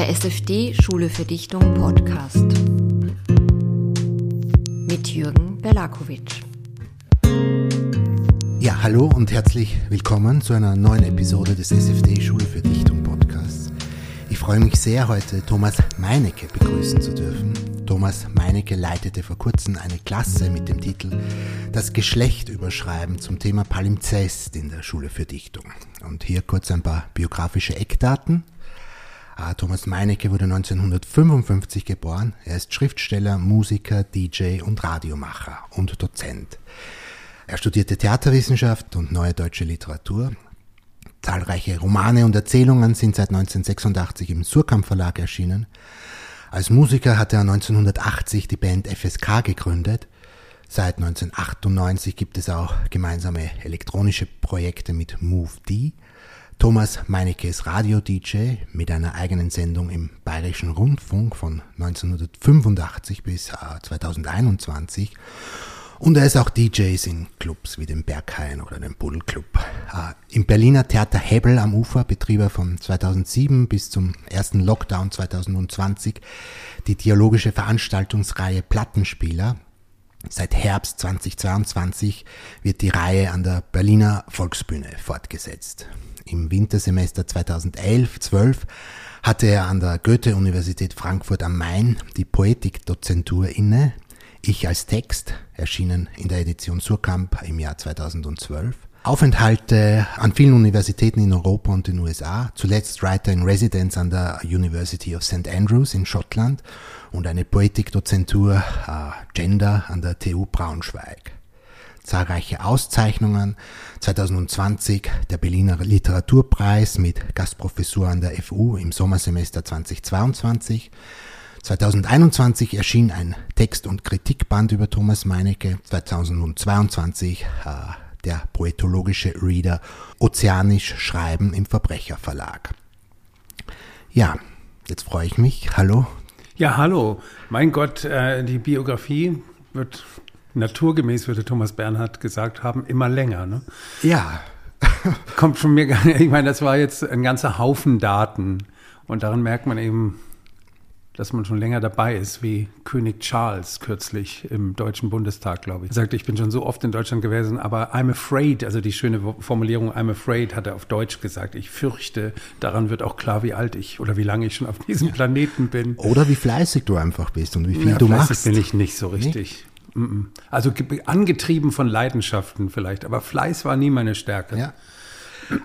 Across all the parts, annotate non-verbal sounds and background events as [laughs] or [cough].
Der SFD Schule für Dichtung Podcast mit Jürgen Berlakovic. Ja, hallo und herzlich willkommen zu einer neuen Episode des SFD Schule für Dichtung Podcasts. Ich freue mich sehr, heute Thomas Meinecke begrüßen zu dürfen. Thomas Meinecke leitete vor kurzem eine Klasse mit dem Titel Das Geschlecht überschreiben zum Thema Palimpsest in der Schule für Dichtung. Und hier kurz ein paar biografische Eckdaten. Ah, Thomas Meinecke wurde 1955 geboren. Er ist Schriftsteller, Musiker, DJ und Radiomacher und Dozent. Er studierte Theaterwissenschaft und neue deutsche Literatur. Zahlreiche Romane und Erzählungen sind seit 1986 im Surkamp Verlag erschienen. Als Musiker hat er 1980 die Band FSK gegründet. Seit 1998 gibt es auch gemeinsame elektronische Projekte mit Move D. Thomas Meinecke ist Radio-DJ mit einer eigenen Sendung im Bayerischen Rundfunk von 1985 bis 2021. Und er ist auch DJ in Clubs wie dem Berghain oder dem Bull Club. Im Berliner Theater Hebel am Ufer betrieb er von 2007 bis zum ersten Lockdown 2020 die dialogische Veranstaltungsreihe Plattenspieler. Seit Herbst 2022 wird die Reihe an der Berliner Volksbühne fortgesetzt. Im Wintersemester 2011-12 hatte er an der Goethe-Universität Frankfurt am Main die Poetikdozentur inne. Ich als Text, erschienen in der Edition Surkamp im Jahr 2012. Aufenthalte an vielen Universitäten in Europa und den USA, zuletzt Writer in Residence an der University of St. Andrews in Schottland und eine Poetikdozentur äh, Gender an der TU Braunschweig zahlreiche Auszeichnungen. 2020 der Berliner Literaturpreis mit Gastprofessur an der FU im Sommersemester 2022. 2021 erschien ein Text- und Kritikband über Thomas Meinecke. 2022 äh, der poetologische Reader Ozeanisch Schreiben im Verbrecherverlag. Ja, jetzt freue ich mich. Hallo. Ja, hallo. Mein Gott, äh, die Biografie wird naturgemäß, würde Thomas Bernhard gesagt haben, immer länger. Ne? Ja. [laughs] Kommt von mir gar nicht. Ich meine, das war jetzt ein ganzer Haufen Daten. Und daran merkt man eben, dass man schon länger dabei ist, wie König Charles kürzlich im Deutschen Bundestag, glaube ich. Er sagte, ich bin schon so oft in Deutschland gewesen, aber I'm afraid, also die schöne Formulierung I'm afraid hat er auf Deutsch gesagt. Ich fürchte, daran wird auch klar, wie alt ich oder wie lange ich schon auf diesem. Planeten bin. Oder wie fleißig du einfach bist und wie viel ja, du machst. bin ich nicht so richtig. Also angetrieben von Leidenschaften vielleicht, aber Fleiß war nie meine Stärke. Ja.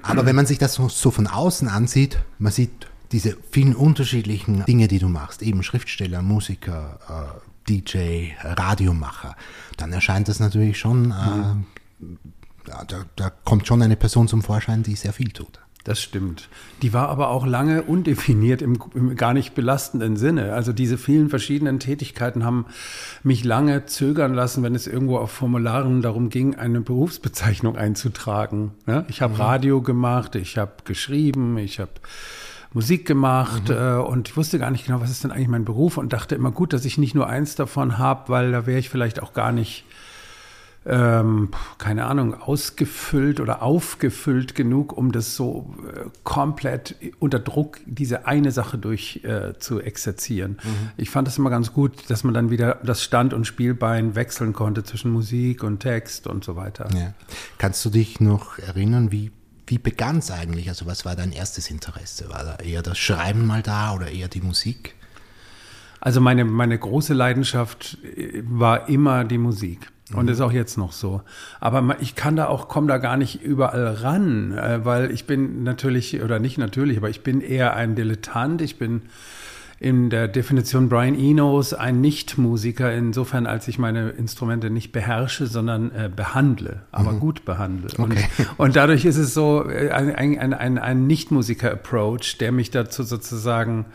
Aber wenn man sich das so von außen ansieht, man sieht diese vielen unterschiedlichen Dinge, die du machst, eben Schriftsteller, Musiker, äh, DJ, Radiomacher, dann erscheint das natürlich schon, äh, mhm. da, da kommt schon eine Person zum Vorschein, die sehr viel tut. Das stimmt. Die war aber auch lange undefiniert im, im, gar nicht belastenden Sinne. Also diese vielen verschiedenen Tätigkeiten haben mich lange zögern lassen, wenn es irgendwo auf Formularen darum ging, eine Berufsbezeichnung einzutragen. Ja, ich habe mhm. Radio gemacht, ich habe geschrieben, ich habe Musik gemacht mhm. äh, und ich wusste gar nicht genau, was ist denn eigentlich mein Beruf und dachte immer gut, dass ich nicht nur eins davon habe, weil da wäre ich vielleicht auch gar nicht ähm, keine Ahnung, ausgefüllt oder aufgefüllt genug, um das so äh, komplett unter Druck, diese eine Sache durch äh, zu exerzieren. Mhm. Ich fand das immer ganz gut, dass man dann wieder das Stand- und Spielbein wechseln konnte zwischen Musik und Text und so weiter. Ja. Kannst du dich noch erinnern, wie wie begann es eigentlich? Also was war dein erstes Interesse? War da eher das Schreiben mal da oder eher die Musik? Also meine, meine große Leidenschaft äh, war immer die Musik. Und mhm. ist auch jetzt noch so. Aber ich kann da auch, komme da gar nicht überall ran, äh, weil ich bin natürlich, oder nicht natürlich, aber ich bin eher ein Dilettant. Ich bin in der Definition Brian Enos ein Nichtmusiker, insofern als ich meine Instrumente nicht beherrsche, sondern äh, behandle, aber mhm. gut behandle. Okay. Und, [laughs] und, dadurch ist es so äh, ein, ein, ein, ein Nichtmusiker-Approach, der mich dazu sozusagen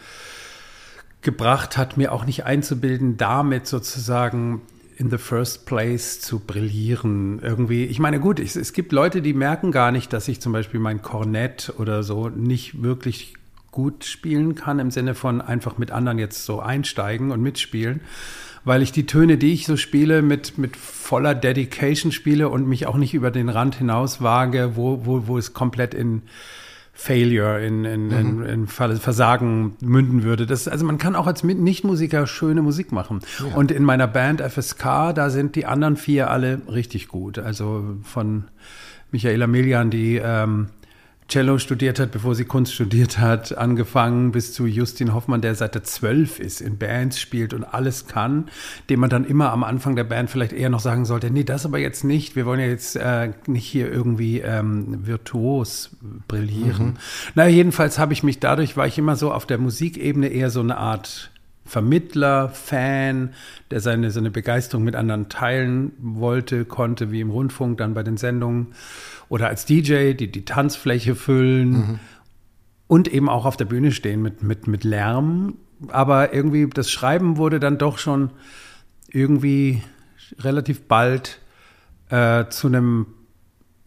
gebracht hat, mir auch nicht einzubilden, damit sozusagen in the first place zu brillieren. Irgendwie, ich meine, gut, es, es gibt Leute, die merken gar nicht, dass ich zum Beispiel mein Kornett oder so nicht wirklich gut spielen kann, im Sinne von einfach mit anderen jetzt so einsteigen und mitspielen, weil ich die Töne, die ich so spiele, mit, mit voller Dedication spiele und mich auch nicht über den Rand hinaus wage, wo, wo, wo es komplett in Failure, in, in, mhm. in, in Versagen münden würde. Das, also man kann auch als Nichtmusiker schöne Musik machen. Ja. Und in meiner Band FSK, da sind die anderen vier alle richtig gut. Also von Michaela Milian, die ähm, Cello studiert hat, bevor sie Kunst studiert hat, angefangen bis zu Justin Hoffmann, der seit er zwölf ist, in Bands spielt und alles kann, dem man dann immer am Anfang der Band vielleicht eher noch sagen sollte, nee, das aber jetzt nicht, wir wollen ja jetzt äh, nicht hier irgendwie ähm, virtuos brillieren. Mhm. Na, jedenfalls habe ich mich dadurch, war ich immer so auf der Musikebene eher so eine Art Vermittler, Fan, der seine, seine Begeisterung mit anderen teilen wollte, konnte, wie im Rundfunk, dann bei den Sendungen oder als DJ, die die Tanzfläche füllen mhm. und eben auch auf der Bühne stehen mit, mit, mit Lärm. Aber irgendwie das Schreiben wurde dann doch schon irgendwie relativ bald äh, zu einem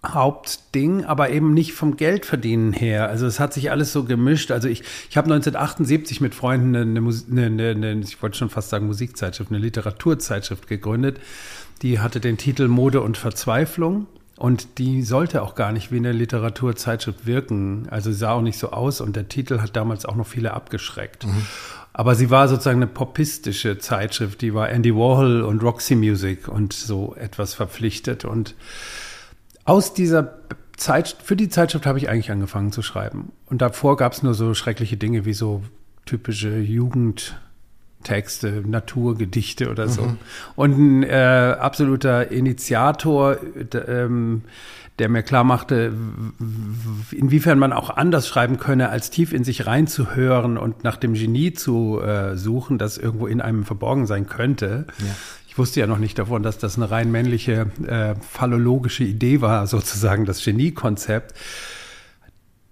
Hauptding, aber eben nicht vom Geldverdienen her. Also es hat sich alles so gemischt. Also ich, ich habe 1978 mit Freunden eine, eine, eine, eine, ich wollte schon fast sagen Musikzeitschrift, eine Literaturzeitschrift gegründet. Die hatte den Titel Mode und Verzweiflung. Und die sollte auch gar nicht wie eine Literaturzeitschrift wirken. Also sie sah auch nicht so aus und der Titel hat damals auch noch viele abgeschreckt. Mhm. Aber sie war sozusagen eine popistische Zeitschrift, die war Andy Warhol und Roxy Music und so etwas verpflichtet. Und aus dieser Zeit, für die Zeitschrift habe ich eigentlich angefangen zu schreiben. Und davor gab es nur so schreckliche Dinge wie so typische Jugendtexte, Naturgedichte oder so. Mhm. Und ein äh, absoluter Initiator, ähm, der mir klar machte, inwiefern man auch anders schreiben könne, als tief in sich reinzuhören und nach dem Genie zu äh, suchen, das irgendwo in einem verborgen sein könnte. Ja. Ich wusste ja noch nicht davon, dass das eine rein männliche äh, phallologische Idee war, sozusagen das Genie-Konzept.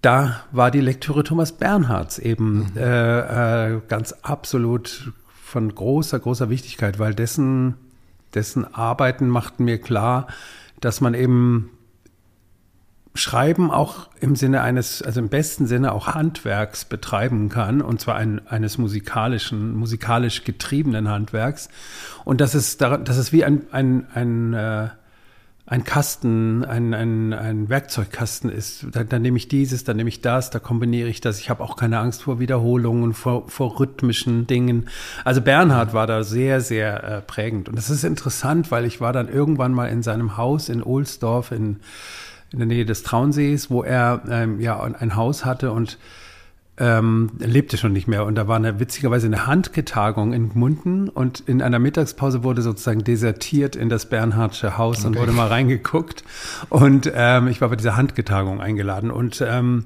Da war die Lektüre Thomas Bernhards eben mhm. äh, äh, ganz absolut von großer, großer Wichtigkeit, weil dessen, dessen Arbeiten machten mir klar, dass man eben Schreiben auch im Sinne eines, also im besten Sinne auch Handwerks betreiben kann, und zwar ein, eines musikalischen, musikalisch getriebenen Handwerks. Und das ist, das ist wie ein, ein, ein, äh, ein Kasten, ein, ein, ein Werkzeugkasten ist. Da, dann nehme ich dieses, dann nehme ich das, da kombiniere ich das. Ich habe auch keine Angst vor Wiederholungen, vor, vor rhythmischen Dingen. Also Bernhard war da sehr, sehr äh, prägend. Und das ist interessant, weil ich war dann irgendwann mal in seinem Haus in Ohlsdorf in in der Nähe des Traunsees, wo er ähm, ja ein Haus hatte und ähm, lebte schon nicht mehr. Und da war eine, witzigerweise eine Handgetagung in Gmunden und in einer Mittagspause wurde sozusagen desertiert in das Bernhardsche Haus okay. und wurde mal reingeguckt. Und ähm, ich war bei dieser Handgetagung eingeladen und ähm,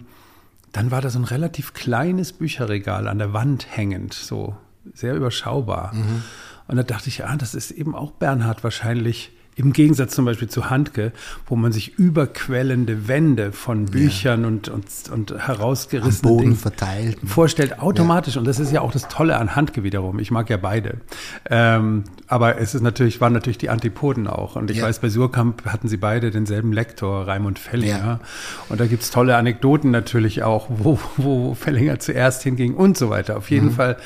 dann war da so ein relativ kleines Bücherregal an der Wand hängend, so sehr überschaubar. Mhm. Und da dachte ich, ah, das ist eben auch Bernhard wahrscheinlich im Gegensatz zum Beispiel zu Handke, wo man sich überquellende Wände von Büchern ja. und, und, und herausgerissenen Boden Dingen verteilt. vorstellt, automatisch. Ja. Und das ist ja auch das Tolle an Handke wiederum. Ich mag ja beide. Ähm, aber es ist natürlich, waren natürlich die Antipoden auch. Und ich ja. weiß, bei Surkamp hatten sie beide denselben Lektor, Raimund Fellinger. Und da gibt's tolle Anekdoten natürlich auch, wo, wo Fellinger zuerst hinging und so weiter. Auf jeden mhm. Fall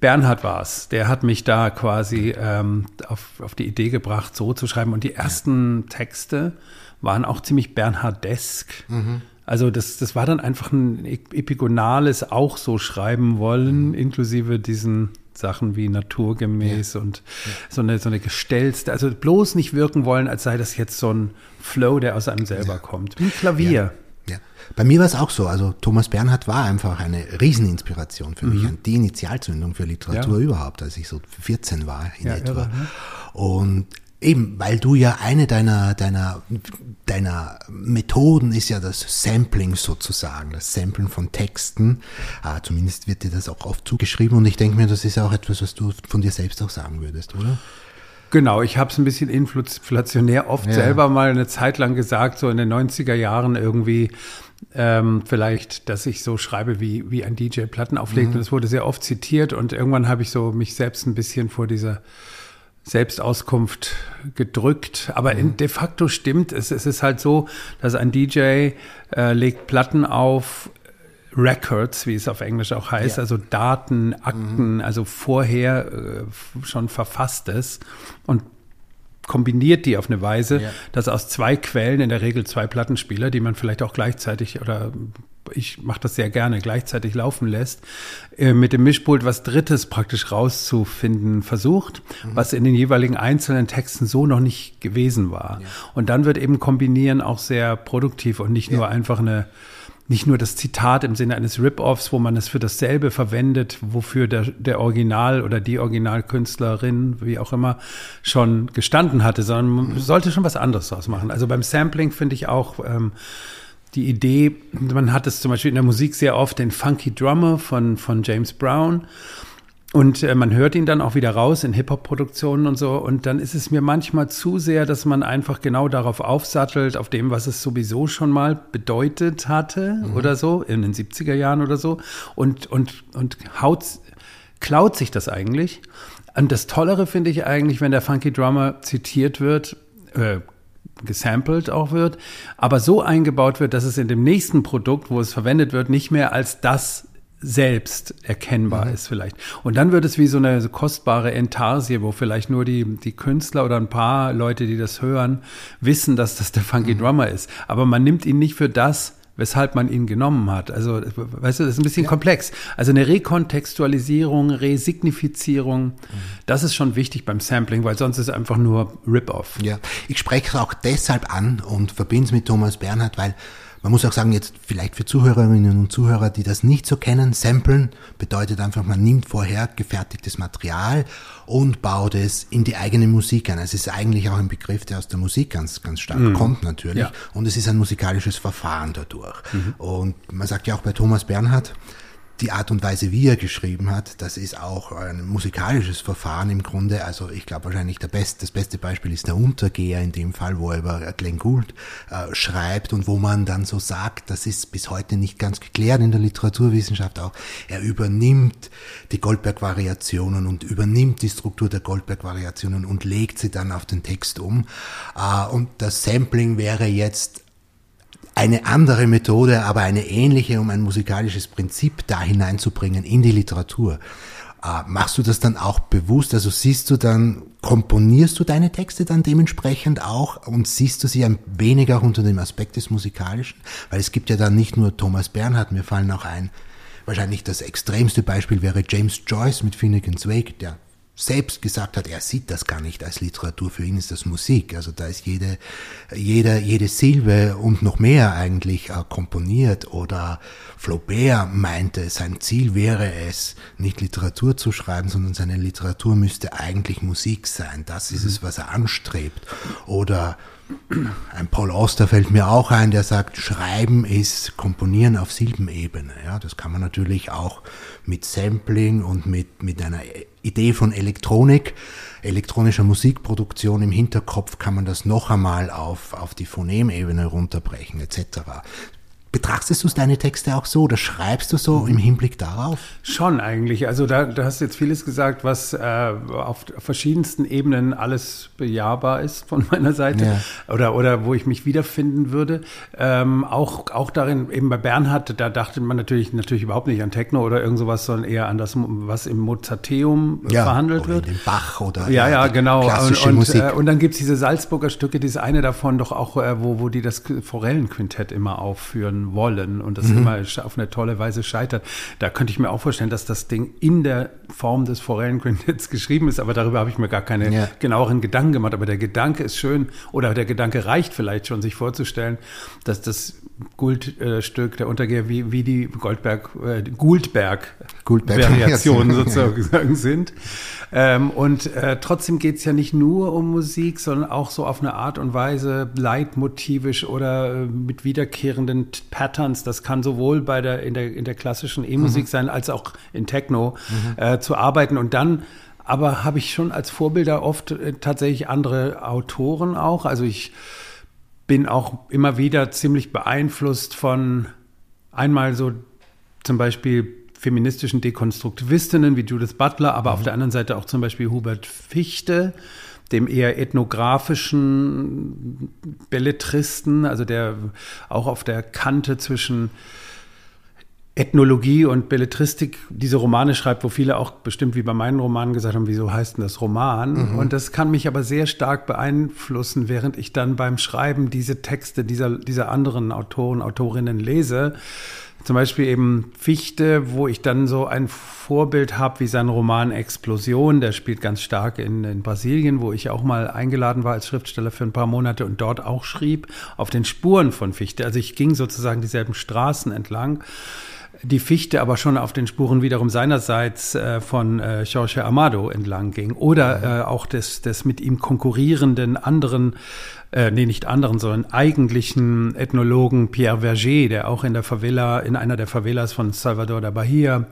Bernhard war es, der hat mich da quasi ähm, auf, auf die Idee gebracht, so zu schreiben. Und die ersten ja. Texte waren auch ziemlich Bernhardesk. Mhm. Also das, das war dann einfach ein epigonales auch so schreiben wollen, mhm. inklusive diesen Sachen wie naturgemäß ja. und ja. so eine so eine gestellte, also bloß nicht wirken wollen, als sei das jetzt so ein Flow, der aus einem selber kommt. Wie ein Klavier. Ja. Bei mir war es auch so. Also Thomas Bernhard war einfach eine Rieseninspiration für mhm. mich und die Initialzündung für Literatur ja. überhaupt, als ich so 14 war in ja, etwa. Irre, ne? Und eben, weil du ja eine deiner, deiner, deiner Methoden ist ja das Sampling sozusagen, das Samplen von Texten. Ah, zumindest wird dir das auch oft zugeschrieben und ich denke mir, das ist auch etwas, was du von dir selbst auch sagen würdest, oder? Genau, ich habe es ein bisschen inflationär oft ja. selber mal eine Zeit lang gesagt, so in den 90er Jahren irgendwie, ähm, vielleicht, dass ich so schreibe, wie, wie ein DJ Platten auflegt. Mhm. Und es wurde sehr oft zitiert und irgendwann habe ich so mich selbst ein bisschen vor dieser Selbstauskunft gedrückt. Aber mhm. in, de facto stimmt es. Es ist halt so, dass ein DJ äh, legt Platten auf, Records, wie es auf Englisch auch heißt, ja. also Daten, Akten, mhm. also vorher äh, schon verfasstes und kombiniert die auf eine Weise, ja. dass aus zwei Quellen, in der Regel zwei Plattenspieler, die man vielleicht auch gleichzeitig oder ich mache das sehr gerne, gleichzeitig laufen lässt, äh, mit dem Mischpult was Drittes praktisch rauszufinden versucht, mhm. was in den jeweiligen einzelnen Texten so noch nicht gewesen war. Ja. Und dann wird eben Kombinieren auch sehr produktiv und nicht nur einfach eine nicht nur das Zitat im Sinne eines Rip-Offs, wo man es für dasselbe verwendet, wofür der, der Original oder die Originalkünstlerin, wie auch immer, schon gestanden hatte, sondern man sollte schon was anderes daraus machen. Also beim Sampling finde ich auch ähm, die Idee, man hat es zum Beispiel in der Musik sehr oft, den Funky Drummer von, von James Brown. Und äh, man hört ihn dann auch wieder raus in Hip-Hop-Produktionen und so. Und dann ist es mir manchmal zu sehr, dass man einfach genau darauf aufsattelt, auf dem, was es sowieso schon mal bedeutet hatte mhm. oder so, in den 70er Jahren oder so. Und, und, und haut, klaut sich das eigentlich. Und das Tollere finde ich eigentlich, wenn der Funky Drummer zitiert wird, äh, gesampelt auch wird, aber so eingebaut wird, dass es in dem nächsten Produkt, wo es verwendet wird, nicht mehr als das selbst erkennbar mhm. ist vielleicht. Und dann wird es wie so eine so kostbare Entarsie, wo vielleicht nur die, die Künstler oder ein paar Leute, die das hören, wissen, dass das der Funky mhm. Drummer ist. Aber man nimmt ihn nicht für das, weshalb man ihn genommen hat. Also, weißt du, das ist ein bisschen ja. komplex. Also eine Rekontextualisierung, Resignifizierung, mhm. das ist schon wichtig beim Sampling, weil sonst ist es einfach nur Rip-Off. Ja, ich spreche es auch deshalb an und verbinde es mit Thomas Bernhard, weil man muss auch sagen, jetzt vielleicht für Zuhörerinnen und Zuhörer, die das nicht so kennen, Samplen bedeutet einfach, man nimmt vorher gefertigtes Material und baut es in die eigene Musik ein. Es ist eigentlich auch ein Begriff, der aus der Musik ganz, ganz stark mhm. kommt natürlich. Ja. Und es ist ein musikalisches Verfahren dadurch. Mhm. Und man sagt ja auch bei Thomas Bernhard, die Art und Weise, wie er geschrieben hat, das ist auch ein musikalisches Verfahren im Grunde. Also ich glaube wahrscheinlich der best, das beste Beispiel ist der Untergeher in dem Fall, wo er über Glenn Gould äh, schreibt und wo man dann so sagt, das ist bis heute nicht ganz geklärt in der Literaturwissenschaft auch. Er übernimmt die Goldberg-Variationen und übernimmt die Struktur der Goldberg-Variationen und legt sie dann auf den Text um. Äh, und das Sampling wäre jetzt eine andere Methode, aber eine ähnliche, um ein musikalisches Prinzip da hineinzubringen in die Literatur. Äh, machst du das dann auch bewusst? Also siehst du dann, komponierst du deine Texte dann dementsprechend auch und siehst du sie ein wenig auch unter dem Aspekt des Musikalischen? Weil es gibt ja dann nicht nur Thomas Bernhard, mir fallen auch ein, wahrscheinlich das extremste Beispiel wäre James Joyce mit Finnegan's Wake, der selbst gesagt hat, er sieht das gar nicht als Literatur, für ihn ist das Musik. Also da ist jede, jede, jede Silbe und noch mehr eigentlich äh, komponiert. Oder Flaubert meinte, sein Ziel wäre es, nicht Literatur zu schreiben, sondern seine Literatur müsste eigentlich Musik sein. Das ist es, was er anstrebt. Oder ein Paul Auster fällt mir auch ein, der sagt, Schreiben ist Komponieren auf Silbenebene. Ja, das kann man natürlich auch mit Sampling und mit, mit einer Idee von Elektronik, elektronischer Musikproduktion im Hinterkopf kann man das noch einmal auf, auf die Phonemebene runterbrechen etc. Betrachtest du deine Texte auch so oder schreibst du so im Hinblick darauf? Schon eigentlich. Also da, da hast du jetzt vieles gesagt, was äh, auf verschiedensten Ebenen alles bejahbar ist von [laughs] meiner Seite ja. oder, oder wo ich mich wiederfinden würde. Ähm, auch, auch darin, eben bei Bernhard, da dachte man natürlich, natürlich überhaupt nicht an Techno oder irgend sowas, sondern eher an das, was im Mozarteum ja, verhandelt oder wird. Den Bach oder ja, ja, genau. Klassische und, Musik. Äh, und dann gibt's diese Salzburger Stücke, dieses eine davon doch auch, äh, wo, wo die das Forellenquintett immer aufführen wollen und das mhm. immer auf eine tolle Weise scheitert. Da könnte ich mir auch vorstellen, dass das Ding in der Form des Forellenquintetts [laughs] geschrieben ist, aber darüber habe ich mir gar keine ja. genaueren Gedanken gemacht. Aber der Gedanke ist schön oder der Gedanke reicht vielleicht schon, sich vorzustellen, dass das Guldstück der Untergeher wie, wie die Goldberg, äh, Guldberg, Guldberg Variationen [laughs] sozusagen sind. Ähm, und äh, trotzdem geht's ja nicht nur um Musik, sondern auch so auf eine Art und Weise leitmotivisch oder äh, mit wiederkehrenden Patterns. Das kann sowohl bei der in der in der klassischen E-Musik mhm. sein als auch in Techno mhm. äh, zu arbeiten und dann aber habe ich schon als Vorbilder oft äh, tatsächlich andere Autoren auch. Also ich bin auch immer wieder ziemlich beeinflusst von einmal so zum Beispiel feministischen Dekonstruktivistinnen wie Judith Butler, aber mhm. auf der anderen Seite auch zum Beispiel Hubert Fichte, dem eher ethnografischen Belletristen, also der auch auf der Kante zwischen Ethnologie und Belletristik diese Romane schreibt, wo viele auch bestimmt wie bei meinen Romanen gesagt haben, wieso heißt denn das Roman? Mhm. Und das kann mich aber sehr stark beeinflussen, während ich dann beim Schreiben diese Texte dieser, dieser anderen Autoren, Autorinnen lese, Zum Beispiel eben Fichte, wo ich dann so ein Vorbild habe wie sein Roman Explosion. Der spielt ganz stark in, in, Brasilien, wo ich auch mal eingeladen war als Schriftsteller für ein paar Monate und dort auch schrieb, auf den Spuren von Fichte. Also ich ging sozusagen dieselben Straßen entlang die Fichte aber schon auf den Spuren wiederum seinerseits äh, von äh, Jorge Amado entlang ging oder äh, auch des, des mit ihm konkurrierenden anderen, äh, nee, nicht anderen, sondern eigentlichen Ethnologen Pierre Verger, der auch in der Favela, in einer der Favelas von Salvador da Bahia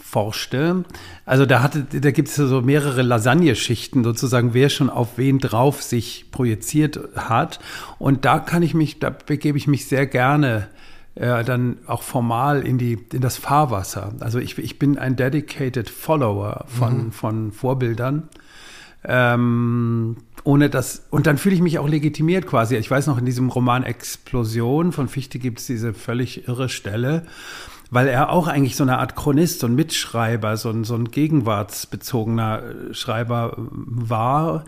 forschte. Also da hatte, da gibt es so mehrere Lasagneschichten sozusagen, wer schon auf wen drauf sich projiziert hat. Und da kann ich mich, da begebe ich mich sehr gerne äh, dann auch formal in die in das Fahrwasser. Also ich, ich bin ein dedicated Follower von mhm. von Vorbildern. Ähm, ohne das und dann fühle ich mich auch legitimiert quasi. Ich weiß noch in diesem Roman Explosion von Fichte gibt es diese völlig irre Stelle, weil er auch eigentlich so eine Art Chronist und Mitschreiber, so ein, so ein gegenwartsbezogener äh, Schreiber war,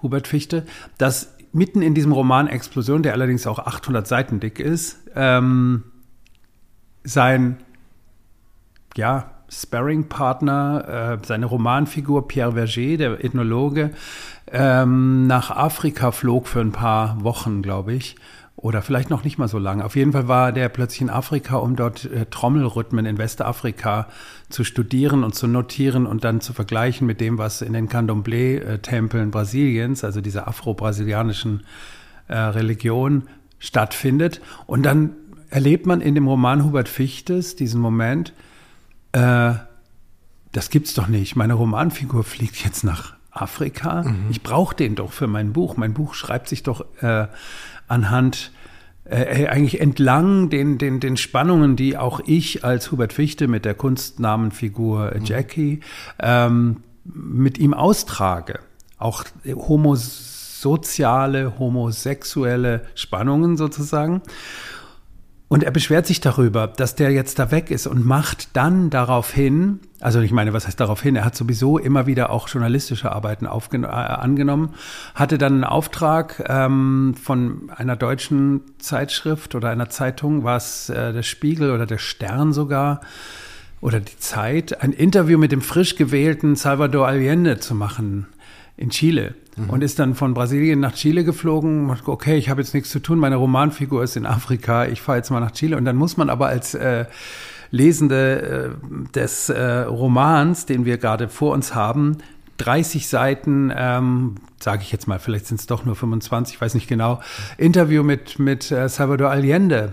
Hubert Fichte, dass mitten in diesem Roman Explosion, der allerdings auch 800 Seiten dick ist, ähm, sein ja, Sparring-Partner, äh, seine Romanfigur Pierre Verger, der Ethnologe, ähm, nach Afrika flog für ein paar Wochen, glaube ich. Oder vielleicht noch nicht mal so lange. Auf jeden Fall war der plötzlich in Afrika, um dort äh, Trommelrhythmen in Westafrika zu studieren und zu notieren und dann zu vergleichen mit dem, was in den Candomblé-Tempeln Brasiliens, also dieser afro-brasilianischen äh, Religion, stattfindet. Und dann erlebt man in dem Roman Hubert Fichtes diesen Moment, äh, das gibt's doch nicht. Meine Romanfigur fliegt jetzt nach Afrika. Mhm. Ich brauche den doch für mein Buch. Mein Buch schreibt sich doch äh, anhand äh, eigentlich entlang den, den, den Spannungen, die auch ich als Hubert Fichte mit der Kunstnamenfigur mhm. Jackie ähm, mit ihm austrage. Auch homosoziale, homosexuelle Spannungen sozusagen. Und er beschwert sich darüber, dass der jetzt da weg ist und macht dann darauf hin, also ich meine, was heißt darauf hin? Er hat sowieso immer wieder auch journalistische Arbeiten äh, angenommen, hatte dann einen Auftrag ähm, von einer deutschen Zeitschrift oder einer Zeitung, war es äh, der Spiegel oder der Stern sogar, oder die Zeit, ein Interview mit dem frisch gewählten Salvador Allende zu machen in Chile mhm. und ist dann von Brasilien nach Chile geflogen. Okay, ich habe jetzt nichts zu tun, meine Romanfigur ist in Afrika, ich fahre jetzt mal nach Chile. Und dann muss man aber als äh, Lesende äh, des äh, Romans, den wir gerade vor uns haben, 30 Seiten, ähm, sage ich jetzt mal, vielleicht sind es doch nur 25, ich weiß nicht genau, Interview mit, mit äh, Salvador Allende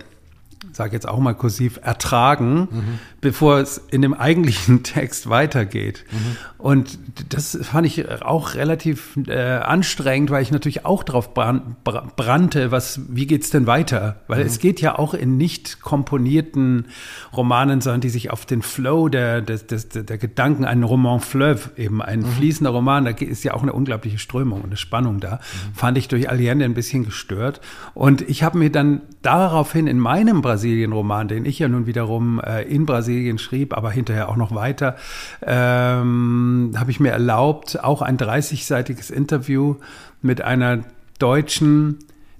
sage jetzt auch mal kursiv, ertragen, mhm. bevor es in dem eigentlichen [laughs] Text weitergeht. Mhm. Und das fand ich auch relativ äh, anstrengend, weil ich natürlich auch darauf bran brannte, was, wie geht's denn weiter? Weil mhm. es geht ja auch in nicht komponierten Romanen, sondern die sich auf den Flow der, des, des, der Gedanken, ein Roman fleuve, eben ein fließender Roman, da ist ja auch eine unglaubliche Strömung und eine Spannung da, fand ich durch Allende ein bisschen gestört. Und ich habe mir dann daraufhin in meinem Brasilien-Roman, den ich ja nun wiederum äh, in Brasilien schrieb, aber hinterher auch noch weiter, ähm, habe ich mir erlaubt, auch ein 30-seitiges Interview mit einer Deutschen,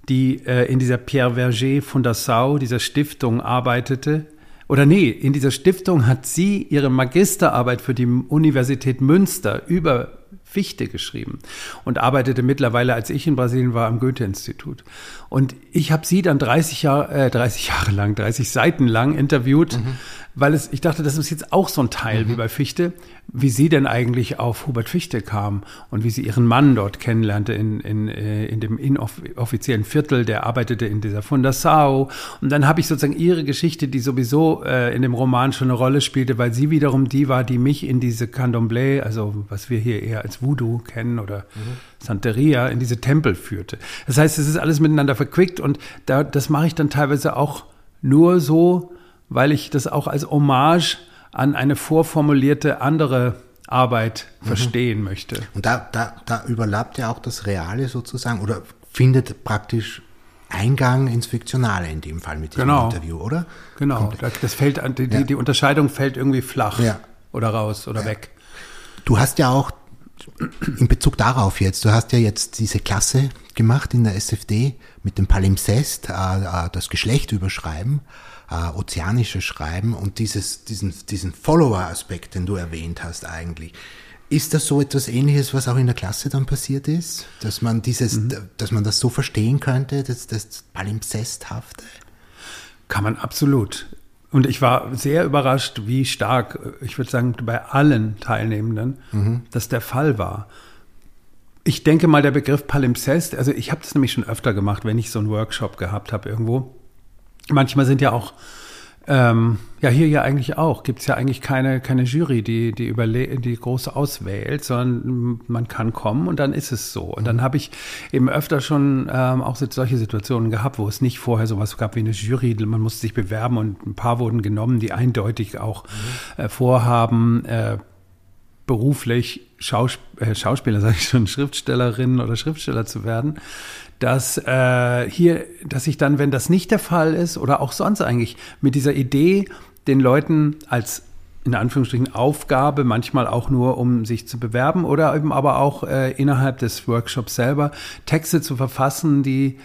die äh, in dieser Pierre Verger Fundação, dieser Stiftung arbeitete. Oder nee, in dieser Stiftung hat sie ihre Magisterarbeit für die Universität Münster über Fichte geschrieben und arbeitete mittlerweile, als ich in Brasilien war, am Goethe-Institut. Und ich habe sie dann 30 Jahre, äh, 30 Jahre lang, 30 Seiten lang interviewt, mhm. Weil es, ich dachte, das ist jetzt auch so ein Teil mhm. wie bei Fichte, wie sie denn eigentlich auf Hubert Fichte kam und wie sie ihren Mann dort kennenlernte in, in, äh, in dem inoffiziellen Viertel, der arbeitete in dieser Fundação. Und dann habe ich sozusagen ihre Geschichte, die sowieso äh, in dem Roman schon eine Rolle spielte, weil sie wiederum die war, die mich in diese Candomblé, also was wir hier eher als Voodoo kennen oder mhm. Santeria, in diese Tempel führte. Das heißt, es ist alles miteinander verquickt und da, das mache ich dann teilweise auch nur so, weil ich das auch als Hommage an eine vorformulierte andere Arbeit mhm. verstehen möchte. Und da, da, da überlappt ja auch das Reale sozusagen oder findet praktisch Eingang ins Fiktionale in dem Fall mit diesem genau. Interview, oder? Genau, das fällt, die, ja. die, Unterscheidung fällt irgendwie flach ja. oder raus oder ja. weg. Du hast ja auch in Bezug darauf jetzt, du hast ja jetzt diese Klasse gemacht in der SFD mit dem Palimpsest, äh, äh, das Geschlecht überschreiben. Äh, ozeanische Schreiben und dieses, diesen, diesen Follower-Aspekt, den du erwähnt hast eigentlich. Ist das so etwas ähnliches, was auch in der Klasse dann passiert ist? Dass man dieses, mhm. dass man das so verstehen könnte, das, das Palimpsesthafte? Kann man absolut. Und ich war sehr überrascht, wie stark, ich würde sagen, bei allen Teilnehmenden, mhm. das der Fall war. Ich denke mal, der Begriff Palimpsest, also ich habe das nämlich schon öfter gemacht, wenn ich so einen Workshop gehabt habe irgendwo. Manchmal sind ja auch ähm, ja, hier ja eigentlich auch. Gibt es ja eigentlich keine, keine Jury, die, die, überle die große auswählt, sondern man kann kommen und dann ist es so. Und dann habe ich eben öfter schon ähm, auch solche Situationen gehabt, wo es nicht vorher sowas gab wie eine Jury. Man musste sich bewerben und ein paar wurden genommen, die eindeutig auch mhm. äh, vorhaben, äh, beruflich Schaus äh, Schauspieler, [laughs] sage ich schon, Schriftstellerin oder Schriftsteller zu werden dass äh, hier, dass ich dann, wenn das nicht der Fall ist oder auch sonst eigentlich mit dieser Idee, den Leuten als in Anführungsstrichen Aufgabe, manchmal auch nur, um sich zu bewerben oder eben aber auch äh, innerhalb des Workshops selber Texte zu verfassen, die,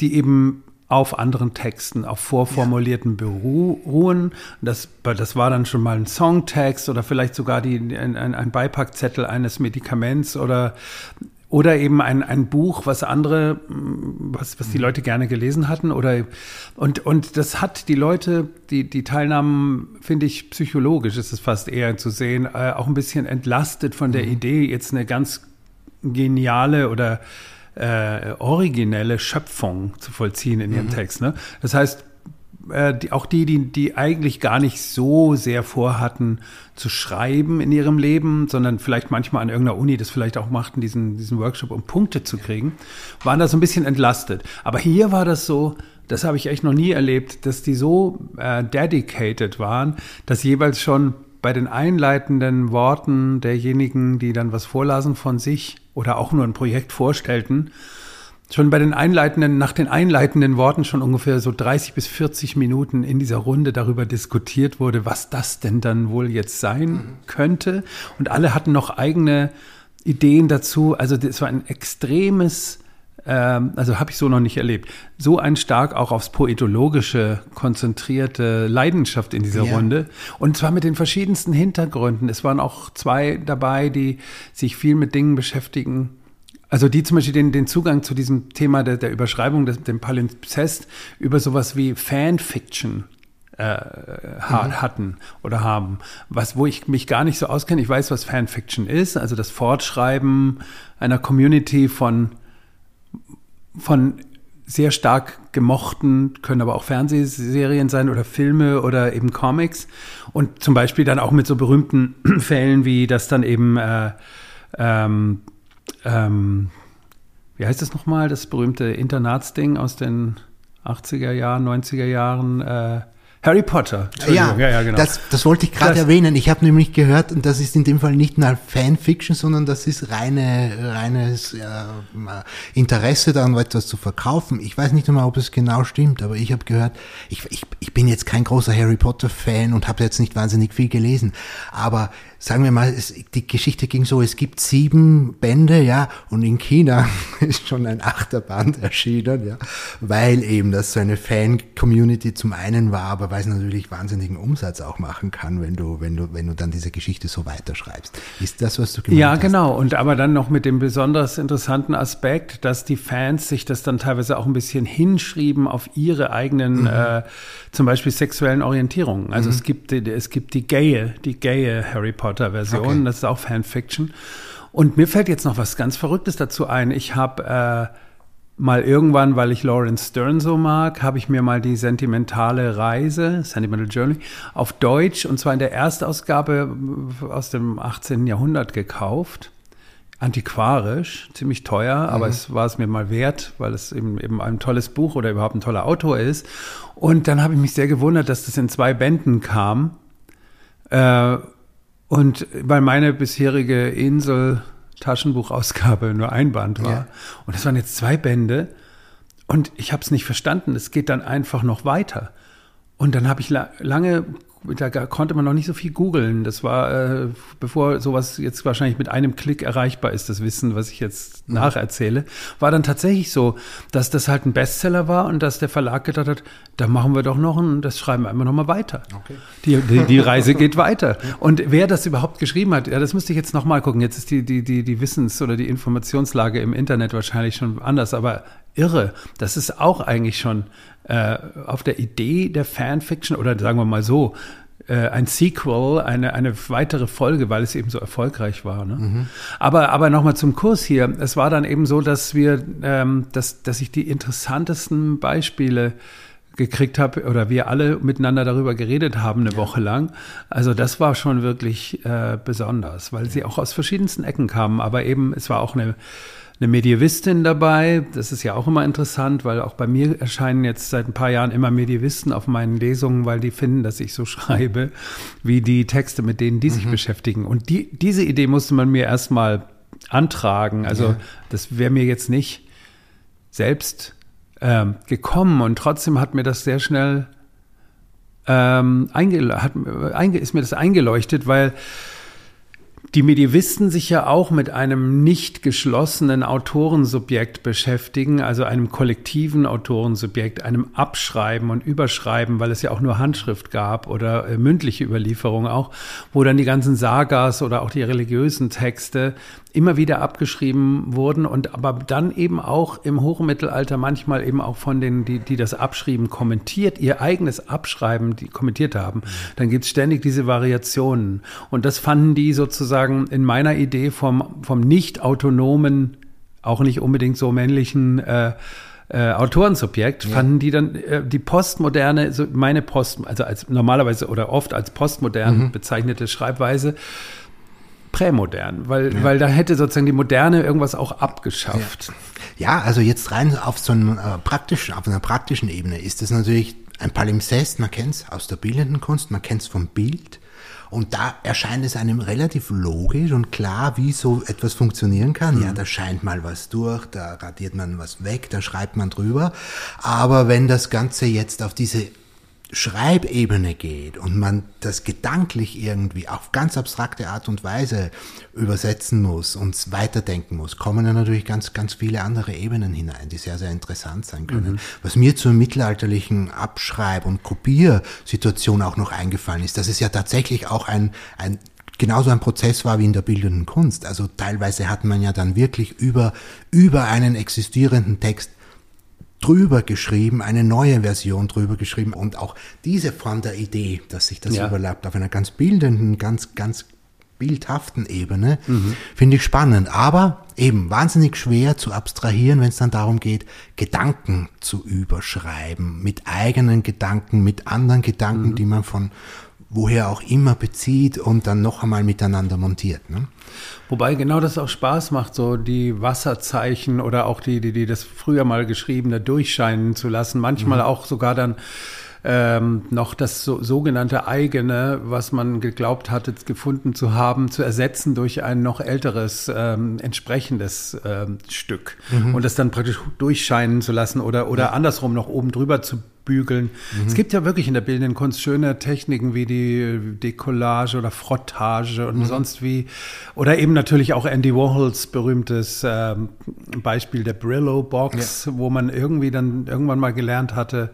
die eben auf anderen Texten, auf vorformulierten beruhen. Das, das war dann schon mal ein Songtext oder vielleicht sogar die, ein, ein Beipackzettel eines Medikaments oder oder eben ein, ein Buch, was andere, was, was die mhm. Leute gerne gelesen hatten. Oder und, und das hat die Leute, die, die teilnahmen, finde ich, psychologisch ist es fast eher zu sehen, äh, auch ein bisschen entlastet von der mhm. Idee, jetzt eine ganz geniale oder äh, originelle Schöpfung zu vollziehen in ihrem mhm. Text. Ne? Das heißt, äh, die, auch die, die, die eigentlich gar nicht so sehr vorhatten zu schreiben in ihrem Leben, sondern vielleicht manchmal an irgendeiner Uni das vielleicht auch machten, diesen, diesen Workshop, um Punkte zu kriegen, waren da so ein bisschen entlastet. Aber hier war das so, das habe ich echt noch nie erlebt, dass die so äh, dedicated waren, dass jeweils schon bei den einleitenden Worten derjenigen, die dann was vorlasen von sich oder auch nur ein Projekt vorstellten, schon bei den einleitenden, nach den einleitenden Worten schon ungefähr so 30 bis 40 Minuten in dieser Runde darüber diskutiert wurde, was das denn dann wohl jetzt sein mhm. könnte. Und alle hatten noch eigene Ideen dazu. Also das war ein extremes, also habe ich so noch nicht erlebt, so ein stark auch aufs Poetologische konzentrierte Leidenschaft in dieser ja. Runde. Und zwar mit den verschiedensten Hintergründen. Es waren auch zwei dabei, die sich viel mit Dingen beschäftigen, also die zum Beispiel den, den Zugang zu diesem Thema der, der Überschreibung, des, dem Palimpsest, über sowas wie Fanfiction äh, mhm. hatten oder haben. Was, wo ich mich gar nicht so auskenne. Ich weiß, was Fanfiction ist, also das Fortschreiben einer Community von, von sehr stark gemochten, können aber auch Fernsehserien sein oder Filme oder eben Comics. Und zum Beispiel dann auch mit so berühmten [clears throat] Fällen wie das dann eben äh, ähm, ähm, wie heißt das nochmal, das berühmte Internatsding aus den 80er Jahren, 90er Jahren, äh, Harry Potter. Ja, ja, ja, genau. Das, das wollte ich gerade erwähnen. Ich habe nämlich gehört, und das ist in dem Fall nicht mal Fanfiction, sondern das ist reine, reines äh, Interesse daran, etwas zu verkaufen. Ich weiß nicht einmal, ob es genau stimmt, aber ich habe gehört, ich, ich, ich bin jetzt kein großer Harry Potter-Fan und habe jetzt nicht wahnsinnig viel gelesen, aber sagen wir mal, es, die Geschichte ging so, es gibt sieben Bände, ja, und in China [laughs] ist schon ein achter Band erschienen, ja, weil eben das so eine Fan-Community zum einen war, aber weil es natürlich wahnsinnigen Umsatz auch machen kann, wenn du, wenn du, wenn du dann diese Geschichte so weiterschreibst. Ist das, was du gemeint ja, hast? Ja, genau. Und aber dann noch mit dem besonders interessanten Aspekt, dass die Fans sich das dann teilweise auch ein bisschen hinschrieben auf ihre eigenen, mhm. äh, zum Beispiel sexuellen Orientierungen. Also mhm. es gibt, es gibt die gaye, die gaye Harry Potter Potter-Version. Okay. Das ist auch Fanfiction. Und mir fällt jetzt noch was ganz Verrücktes dazu ein. Ich habe äh, mal irgendwann, weil ich Lawrence Stern so mag, habe ich mir mal die sentimentale Reise, Sentimental Journey, auf Deutsch und zwar in der Erstausgabe aus dem 18. Jahrhundert gekauft. Antiquarisch, ziemlich teuer, mhm. aber es war es mir mal wert, weil es eben, eben ein tolles Buch oder überhaupt ein toller Autor ist. Und dann habe ich mich sehr gewundert, dass das in zwei Bänden kam. Äh, und weil meine bisherige Insel Taschenbuchausgabe nur ein Band war. Ja. Und es waren jetzt zwei Bände. Und ich habe es nicht verstanden. Es geht dann einfach noch weiter. Und dann habe ich la lange da konnte man noch nicht so viel googeln. Das war, äh, bevor sowas jetzt wahrscheinlich mit einem Klick erreichbar ist, das Wissen, was ich jetzt mhm. nacherzähle, war dann tatsächlich so, dass das halt ein Bestseller war und dass der Verlag gedacht hat, da machen wir doch noch ein, das schreiben wir einfach nochmal weiter. Okay. Die, die, die [laughs] Reise geht weiter. Und wer das überhaupt geschrieben hat, ja, das müsste ich jetzt nochmal gucken. Jetzt ist die, die, die, die Wissens- oder die Informationslage im Internet wahrscheinlich schon anders, aber irre. Das ist auch eigentlich schon äh, auf der Idee der Fanfiction oder sagen wir mal so, äh, ein Sequel, eine, eine weitere Folge, weil es eben so erfolgreich war. Ne? Mhm. Aber, aber nochmal zum Kurs hier. Es war dann eben so, dass wir, ähm, dass, dass ich die interessantesten Beispiele gekriegt habe oder wir alle miteinander darüber geredet haben eine ja. Woche lang. Also das war schon wirklich äh, besonders, weil ja. sie auch aus verschiedensten Ecken kamen. Aber eben, es war auch eine eine Medievistin dabei. Das ist ja auch immer interessant, weil auch bei mir erscheinen jetzt seit ein paar Jahren immer Medievisten auf meinen Lesungen, weil die finden, dass ich so [laughs] schreibe, wie die Texte, mit denen die sich mhm. beschäftigen. Und die, diese Idee musste man mir erstmal antragen. Also ja. das wäre mir jetzt nicht selbst ähm, gekommen und trotzdem hat mir das sehr schnell ähm, hat, einge ist mir das eingeleuchtet, weil die Medievisten sich ja auch mit einem nicht geschlossenen Autorensubjekt beschäftigen, also einem kollektiven Autorensubjekt, einem Abschreiben und Überschreiben, weil es ja auch nur Handschrift gab oder äh, mündliche Überlieferung auch, wo dann die ganzen Sagas oder auch die religiösen Texte immer wieder abgeschrieben wurden und aber dann eben auch im Hochmittelalter manchmal eben auch von denen, die, die das Abschrieben kommentiert, ihr eigenes Abschreiben, die kommentiert haben. Dann gibt es ständig diese Variationen. Und das fanden die sozusagen in meiner Idee vom, vom nicht autonomen, auch nicht unbedingt so männlichen äh, äh, Autorensubjekt, ja. fanden die dann äh, die postmoderne, so meine Post, also als normalerweise oder oft als postmodern mhm. bezeichnete Schreibweise, prämodern, weil, ja. weil da hätte sozusagen die Moderne irgendwas auch abgeschafft. Ja, ja also jetzt rein auf so einem äh, praktischen, auf einer praktischen Ebene ist das natürlich ein Palimpsest, man kennt es aus der bildenden Kunst, man kennt es vom Bild. Und da erscheint es einem relativ logisch und klar, wie so etwas funktionieren kann. Mhm. Ja, da scheint mal was durch, da radiert man was weg, da schreibt man drüber. Aber wenn das Ganze jetzt auf diese Schreibebene geht und man das gedanklich irgendwie auf ganz abstrakte Art und Weise übersetzen muss und weiterdenken muss, kommen dann natürlich ganz, ganz viele andere Ebenen hinein, die sehr, sehr interessant sein können. Mhm. Was mir zur mittelalterlichen Abschreib- und Kopiersituation auch noch eingefallen ist, dass es ja tatsächlich auch ein, ein genauso ein Prozess war wie in der bildenden Kunst. Also teilweise hat man ja dann wirklich über, über einen existierenden Text drüber geschrieben, eine neue Version drüber geschrieben und auch diese Form der Idee, dass sich das ja. überlappt auf einer ganz bildenden, ganz, ganz bildhaften Ebene, mhm. finde ich spannend, aber eben wahnsinnig schwer zu abstrahieren, wenn es dann darum geht, Gedanken zu überschreiben, mit eigenen Gedanken, mit anderen Gedanken, mhm. die man von woher auch immer bezieht und dann noch einmal miteinander montiert. Ne? Wobei genau das auch Spaß macht, so die Wasserzeichen oder auch die, die, die das früher mal geschriebene durchscheinen zu lassen. Manchmal mhm. auch sogar dann ähm, noch das so, sogenannte eigene, was man geglaubt hatte, gefunden zu haben, zu ersetzen durch ein noch älteres, ähm, entsprechendes ähm, Stück. Mhm. Und das dann praktisch durchscheinen zu lassen oder, oder ja. andersrum noch oben drüber zu bügeln. Mhm. Es gibt ja wirklich in der bildenden Kunst schöne Techniken wie die Decollage oder Frottage und mhm. sonst wie. Oder eben natürlich auch Andy Warhols berühmtes ähm, Beispiel der Brillo-Box, ja. wo man irgendwie dann irgendwann mal gelernt hatte,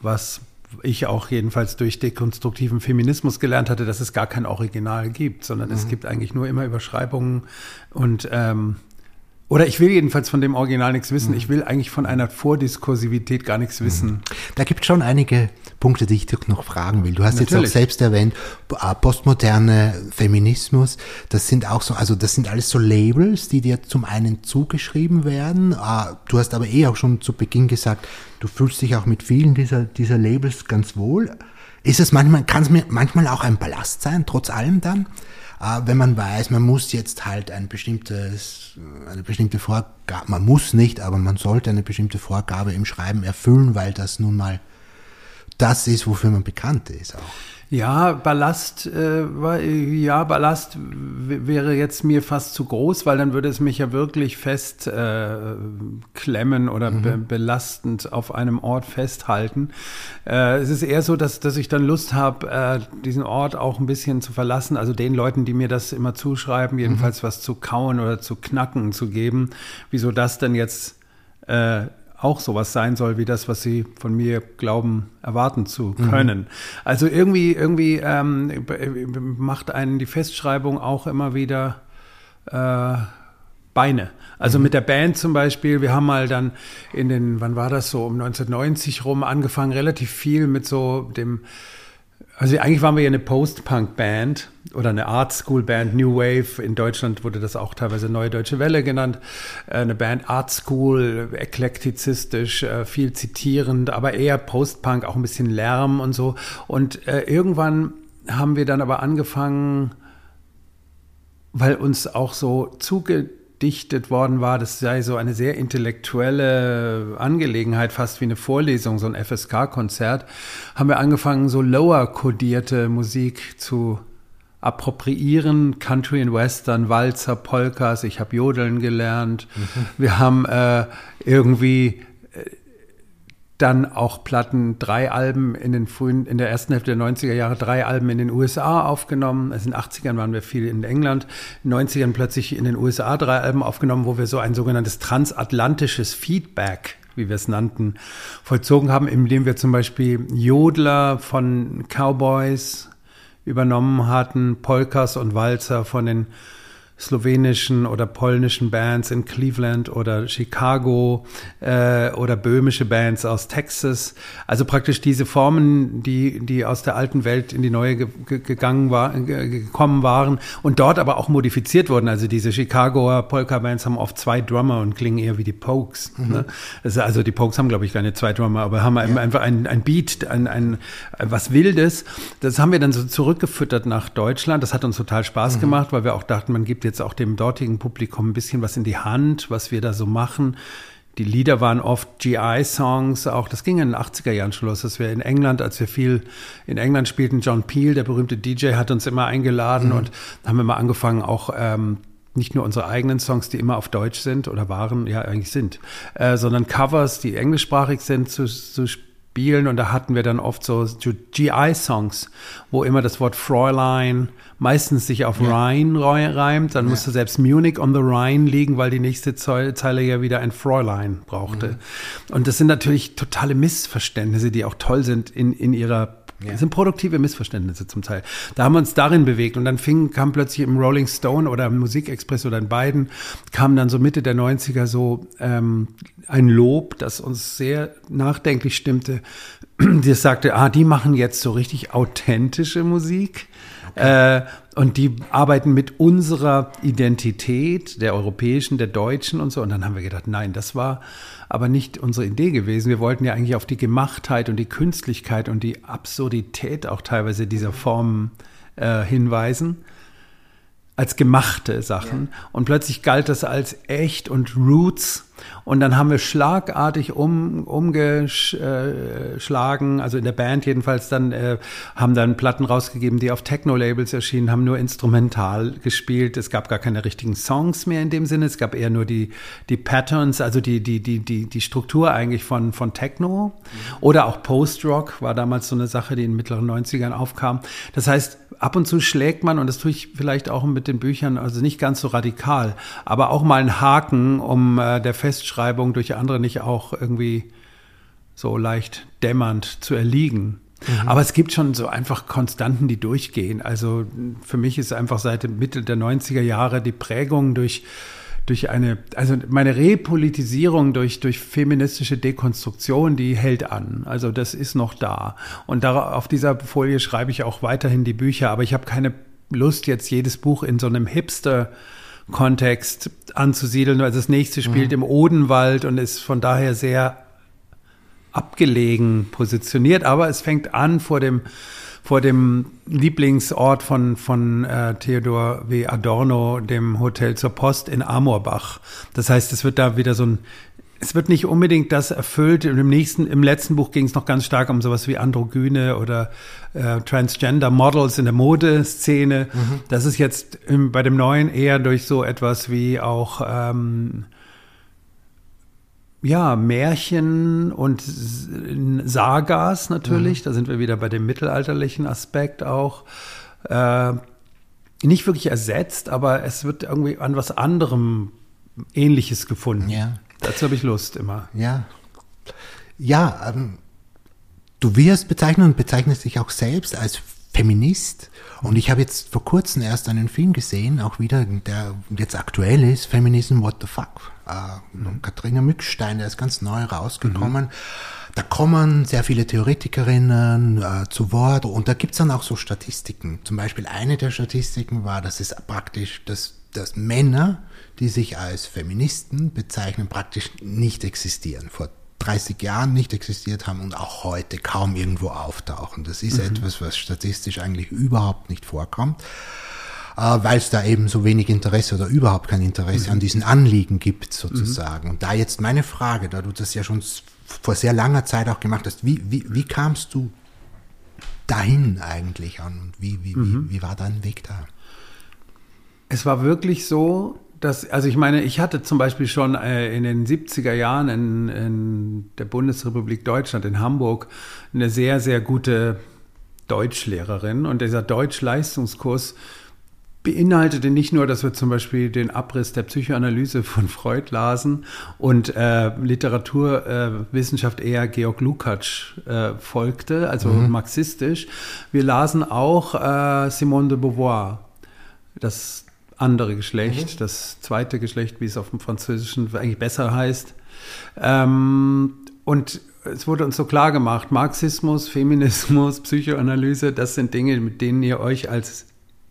was ich auch jedenfalls durch dekonstruktiven Feminismus gelernt hatte, dass es gar kein Original gibt, sondern mhm. es gibt eigentlich nur immer Überschreibungen und ähm, oder ich will jedenfalls von dem Original nichts wissen. Mhm. Ich will eigentlich von einer Vordiskursivität gar nichts wissen. Mhm. Da gibt es schon einige Punkte, die ich dich noch fragen will. Du hast Natürlich. jetzt auch selbst erwähnt, äh, postmoderne Feminismus. Das sind auch so, also das sind alles so Labels, die dir zum einen zugeschrieben werden. Äh, du hast aber eh auch schon zu Beginn gesagt, du fühlst dich auch mit vielen dieser, dieser Labels ganz wohl. Ist es manchmal, kann es mir manchmal auch ein Ballast sein, trotz allem dann? Äh, wenn man weiß, man muss jetzt halt ein bestimmtes, eine bestimmte Vorgabe, man muss nicht, aber man sollte eine bestimmte Vorgabe im Schreiben erfüllen, weil das nun mal das ist, wofür man bekannt ist auch. Ja, Ballast, äh, ja, Ballast wäre jetzt mir fast zu groß, weil dann würde es mich ja wirklich fest äh, klemmen oder mhm. be belastend auf einem Ort festhalten. Äh, es ist eher so, dass, dass ich dann Lust habe, äh, diesen Ort auch ein bisschen zu verlassen, also den Leuten, die mir das immer zuschreiben, jedenfalls mhm. was zu kauen oder zu knacken zu geben, wieso das denn jetzt äh, auch sowas sein soll wie das, was sie von mir glauben erwarten zu können. Mhm. Also irgendwie, irgendwie ähm, macht einen die Festschreibung auch immer wieder äh, Beine. Also mhm. mit der Band zum Beispiel, wir haben mal dann in den, wann war das so, um 1990 rum angefangen, relativ viel mit so dem also eigentlich waren wir ja eine Post-Punk-Band oder eine Art School Band, New Wave. In Deutschland wurde das auch teilweise Neue Deutsche Welle genannt. Äh, eine Band Art School, eklektizistisch, äh, viel zitierend, aber eher Post-Punk, auch ein bisschen Lärm und so. Und äh, irgendwann haben wir dann aber angefangen, weil uns auch so zuge dichtet worden war, das sei so eine sehr intellektuelle Angelegenheit, fast wie eine Vorlesung, so ein FSK-Konzert, haben wir angefangen, so lower-kodierte Musik zu appropriieren, Country and Western, Walzer, Polkas, ich habe Jodeln gelernt. Mhm. Wir haben äh, irgendwie dann auch Platten, drei Alben in den frühen, in der ersten Hälfte der 90er Jahre, drei Alben in den USA aufgenommen. Also in den 80ern waren wir viel in England, in den 90ern plötzlich in den USA drei Alben aufgenommen, wo wir so ein sogenanntes transatlantisches Feedback wie wir es nannten, vollzogen haben, indem wir zum Beispiel Jodler von Cowboys übernommen hatten, Polkas und Walzer von den slowenischen oder polnischen Bands in Cleveland oder Chicago äh, oder böhmische Bands aus Texas. Also praktisch diese Formen, die, die aus der alten Welt in die neue ge gegangen war, gekommen waren und dort aber auch modifiziert wurden. Also diese Chicagoer Polka-Bands haben oft zwei Drummer und klingen eher wie die Pokes. Mhm. Ne? Also, also die Pokes haben, glaube ich, keine zwei Drummer, aber haben ja. einfach ein, ein Beat, ein, ein, was Wildes. Das haben wir dann so zurückgefüttert nach Deutschland. Das hat uns total Spaß mhm. gemacht, weil wir auch dachten, man gibt jetzt auch dem dortigen Publikum ein bisschen was in die Hand, was wir da so machen. Die Lieder waren oft GI-Songs, auch das ging in den 80er Jahren schon los, dass wir in England, als wir viel in England spielten, John Peel, der berühmte DJ, hat uns immer eingeladen mhm. und da haben wir mal angefangen, auch ähm, nicht nur unsere eigenen Songs, die immer auf Deutsch sind oder waren, ja eigentlich sind, äh, sondern Covers, die englischsprachig sind, zu, zu spielen. Und da hatten wir dann oft so GI-Songs, wo immer das Wort Fräulein meistens sich auf ja. Rhine reimt. Dann ja. musste selbst Munich on the Rhine liegen, weil die nächste Zeile ja wieder ein Fräulein brauchte. Mhm. Und das sind natürlich totale Missverständnisse, die auch toll sind in, in ihrer ja. Das sind produktive Missverständnisse zum Teil. Da haben wir uns darin bewegt und dann fing, kam plötzlich im Rolling Stone oder im Musikexpress oder in beiden, kam dann so Mitte der 90er so ähm, ein Lob, das uns sehr nachdenklich stimmte. [clears throat] Das sagte, ah, die machen jetzt so richtig authentische Musik. Äh, und die arbeiten mit unserer Identität, der europäischen, der deutschen und so. Und dann haben wir gedacht, nein, das war aber nicht unsere Idee gewesen. Wir wollten ja eigentlich auf die Gemachtheit und die Künstlichkeit und die Absurdität auch teilweise dieser Formen äh, hinweisen als gemachte Sachen. Ja. Und plötzlich galt das als echt und Roots. Und dann haben wir schlagartig um, umgeschlagen, also in der Band jedenfalls dann, äh, haben dann Platten rausgegeben, die auf Techno-Labels erschienen, haben nur instrumental gespielt. Es gab gar keine richtigen Songs mehr in dem Sinne. Es gab eher nur die, die Patterns, also die, die, die, die, die Struktur eigentlich von, von Techno. Oder auch Post-Rock war damals so eine Sache, die in den mittleren 90ern aufkam. Das heißt, ab und zu schlägt man, und das tue ich vielleicht auch mit den Büchern, also nicht ganz so radikal, aber auch mal einen Haken, um äh, der Festschreibung durch andere nicht auch irgendwie so leicht dämmernd zu erliegen. Mhm. Aber es gibt schon so einfach Konstanten, die durchgehen. Also für mich ist einfach seit Mitte der 90er Jahre die Prägung durch durch eine, also meine Repolitisierung durch, durch feministische Dekonstruktion, die hält an. Also das ist noch da. Und da, auf dieser Folie schreibe ich auch weiterhin die Bücher, aber ich habe keine Lust, jetzt jedes Buch in so einem Hipster Kontext anzusiedeln. Also das nächste spielt mhm. im Odenwald und ist von daher sehr abgelegen positioniert, aber es fängt an vor dem vor dem Lieblingsort von, von äh, Theodor W. Adorno, dem Hotel zur Post in Amorbach. Das heißt, es wird da wieder so ein es wird nicht unbedingt das erfüllt. Im nächsten, im letzten Buch ging es noch ganz stark um sowas wie Androgyne oder äh, Transgender Models in der Modeszene. Mhm. Das ist jetzt im, bei dem neuen eher durch so etwas wie auch ähm, ja, Märchen und Sagas natürlich. Mhm. Da sind wir wieder bei dem mittelalterlichen Aspekt auch. Äh, nicht wirklich ersetzt, aber es wird irgendwie an was anderem Ähnliches gefunden. Ja. Dazu habe ich Lust immer. Ja. Ja, ähm, du wirst bezeichnen und bezeichnest dich auch selbst als Feminist. Und ich habe jetzt vor kurzem erst einen Film gesehen, auch wieder, der jetzt aktuell ist, Feminism What the Fuck. Äh, mhm. Katharina Mückstein, der ist ganz neu rausgekommen. Mhm. Da kommen sehr viele Theoretikerinnen äh, zu Wort und da gibt's dann auch so Statistiken. Zum Beispiel eine der Statistiken war, dass es praktisch, dass, dass Männer, die sich als Feministen bezeichnen, praktisch nicht existieren. Vor 30 Jahren nicht existiert haben und auch heute kaum irgendwo auftauchen. Das ist mhm. etwas, was statistisch eigentlich überhaupt nicht vorkommt, äh, weil es da eben so wenig Interesse oder überhaupt kein Interesse mhm. an diesen Anliegen gibt, sozusagen. Mhm. Und da jetzt meine Frage, da du das ja schon vor sehr langer Zeit auch gemacht hast, wie, wie, wie kamst du dahin eigentlich an und wie, wie, wie, mhm. wie war dein Weg da? Es war wirklich so, das, also ich meine, ich hatte zum Beispiel schon äh, in den 70er Jahren in, in der Bundesrepublik Deutschland, in Hamburg, eine sehr, sehr gute Deutschlehrerin. Und dieser Deutschleistungskurs beinhaltete nicht nur, dass wir zum Beispiel den Abriss der Psychoanalyse von Freud lasen und äh, Literaturwissenschaft äh, eher Georg Lukács äh, folgte, also mhm. marxistisch. Wir lasen auch äh, Simone de Beauvoir. Das andere Geschlecht, mhm. das zweite Geschlecht, wie es auf dem Französischen eigentlich besser heißt. Ähm, und es wurde uns so klar gemacht, Marxismus, Feminismus, [laughs] Psychoanalyse, das sind Dinge, mit denen ihr euch als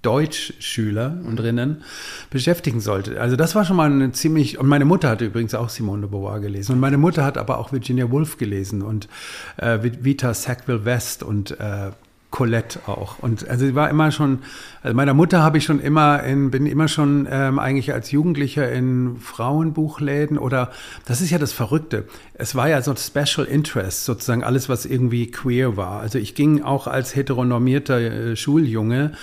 Deutschschüler und Rinnen beschäftigen solltet. Also das war schon mal eine ziemlich, und meine Mutter hatte übrigens auch Simone de Beauvoir gelesen und meine Mutter hat aber auch Virginia Woolf gelesen und äh, Vita Sackville West und äh, Colette auch. Und also sie war immer schon, also meiner Mutter habe ich schon immer in, bin immer schon ähm, eigentlich als Jugendlicher in Frauenbuchläden oder das ist ja das Verrückte. Es war ja so Special Interest, sozusagen alles, was irgendwie queer war. Also ich ging auch als heteronormierter äh, Schuljunge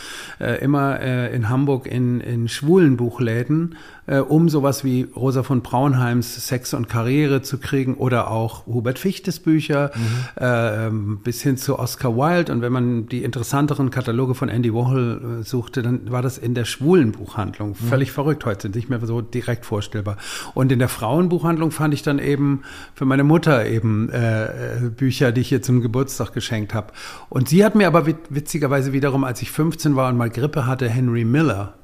äh, immer äh, in Hamburg in, in schwulen Buchläden äh, um sowas wie Rosa von Braunheims Sex und Karriere zu kriegen oder auch Hubert Fichtes Bücher mhm. äh, bis hin zu Oscar Wilde. Und wenn man die interessanteren Kataloge von Andy Warhol äh, suchte, dann war das in der schwulen Buchhandlung. Mhm. Völlig verrückt heute, nicht mehr so direkt vorstellbar. Und in der Frauenbuchhandlung fand ich dann eben für meine Mutter eben äh, äh Bücher, die ich ihr zum Geburtstag geschenkt habe. Und sie hat mir aber witzigerweise wiederum, als ich 15 war und mal Grippe hatte, Henry Miller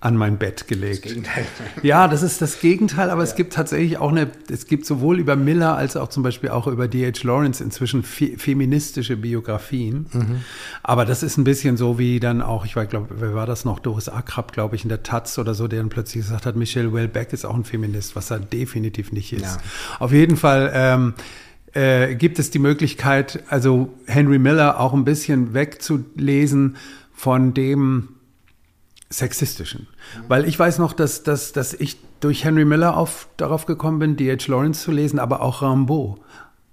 an mein Bett gelegt. Das Gegenteil. [laughs] Ja, das ist das Gegenteil, aber ja. es gibt tatsächlich auch eine, es gibt sowohl über Miller als auch zum Beispiel auch über D.H. Lawrence inzwischen fe feministische Biografien. Mhm. Aber das ist ein bisschen so wie dann auch, ich glaube, wer war das noch? Doris Akrab, glaube ich, in der Taz oder so, der dann plötzlich gesagt hat, Michelle Welbeck ist auch ein Feminist, was er definitiv nicht ist. Ja. Auf jeden Fall, ähm, äh, gibt es die Möglichkeit, also Henry Miller auch ein bisschen wegzulesen von dem, sexistischen. Weil ich weiß noch, dass, dass, dass ich durch Henry Miller auf, darauf gekommen bin, D.H. Lawrence zu lesen, aber auch Rimbaud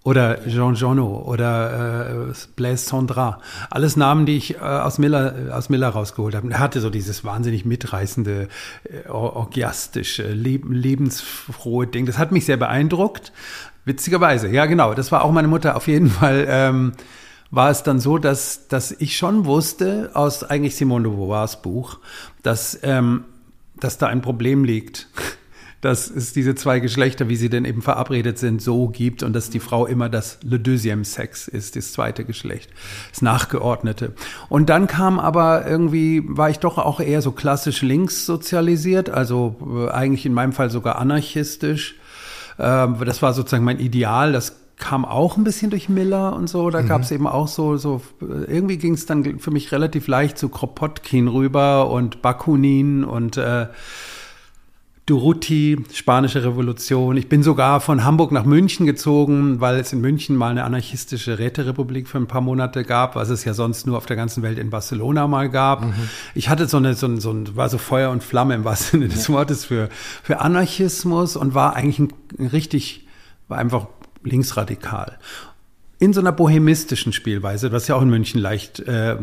oder Jean Genot oder äh, Blaise Sandra. Alles Namen, die ich äh, aus, Miller, aus Miller rausgeholt habe. Er hatte so dieses wahnsinnig mitreißende, äh, orgiastische, leb lebensfrohe Ding. Das hat mich sehr beeindruckt. Witzigerweise, ja genau. Das war auch meine Mutter auf jeden Fall. Ähm, war es dann so, dass, dass ich schon wusste aus eigentlich Simone de Beauvoirs Buch, dass, ähm, dass da ein Problem liegt. [laughs] dass es diese zwei Geschlechter, wie sie denn eben verabredet sind, so gibt und dass die Frau immer das Le Deuxième Sex ist, das zweite Geschlecht, das Nachgeordnete. Und dann kam aber irgendwie, war ich doch auch eher so klassisch links sozialisiert, also äh, eigentlich in meinem Fall sogar anarchistisch. Äh, das war sozusagen mein Ideal, das kam auch ein bisschen durch Miller und so. Da mhm. gab es eben auch so, so irgendwie ging es dann für mich relativ leicht zu Kropotkin rüber und Bakunin und äh, Durruti, Spanische Revolution. Ich bin sogar von Hamburg nach München gezogen, weil es in München mal eine anarchistische Räterepublik für ein paar Monate gab, was es ja sonst nur auf der ganzen Welt in Barcelona mal gab. Mhm. Ich hatte so eine, so ein, so ein, war so Feuer und Flamme im wahrsten Sinne des Wortes für, für Anarchismus und war eigentlich ein, ein richtig war einfach linksradikal in so einer bohemistischen Spielweise, was ja auch in München leicht äh, äh,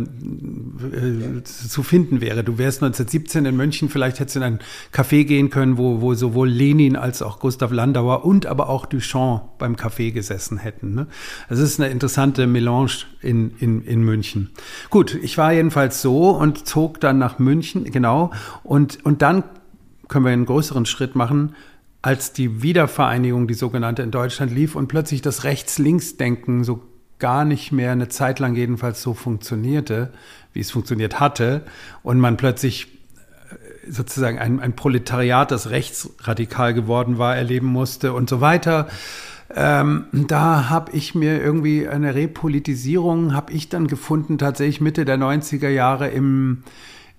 zu finden wäre. Du wärst 1917 in München, vielleicht hättest du in ein Café gehen können, wo, wo sowohl Lenin als auch Gustav Landauer und aber auch Duchamp beim Café gesessen hätten. Ne? Also ist eine interessante Melange in, in, in München. Gut, ich war jedenfalls so und zog dann nach München, genau, und, und dann können wir einen größeren Schritt machen als die Wiedervereinigung, die sogenannte in Deutschland lief und plötzlich das Rechts-Links-Denken so gar nicht mehr eine Zeit lang jedenfalls so funktionierte, wie es funktioniert hatte, und man plötzlich äh, sozusagen ein, ein Proletariat, das rechtsradikal geworden war, erleben musste und so weiter. Ähm, da habe ich mir irgendwie eine Repolitisierung, habe ich dann gefunden, tatsächlich Mitte der 90er Jahre im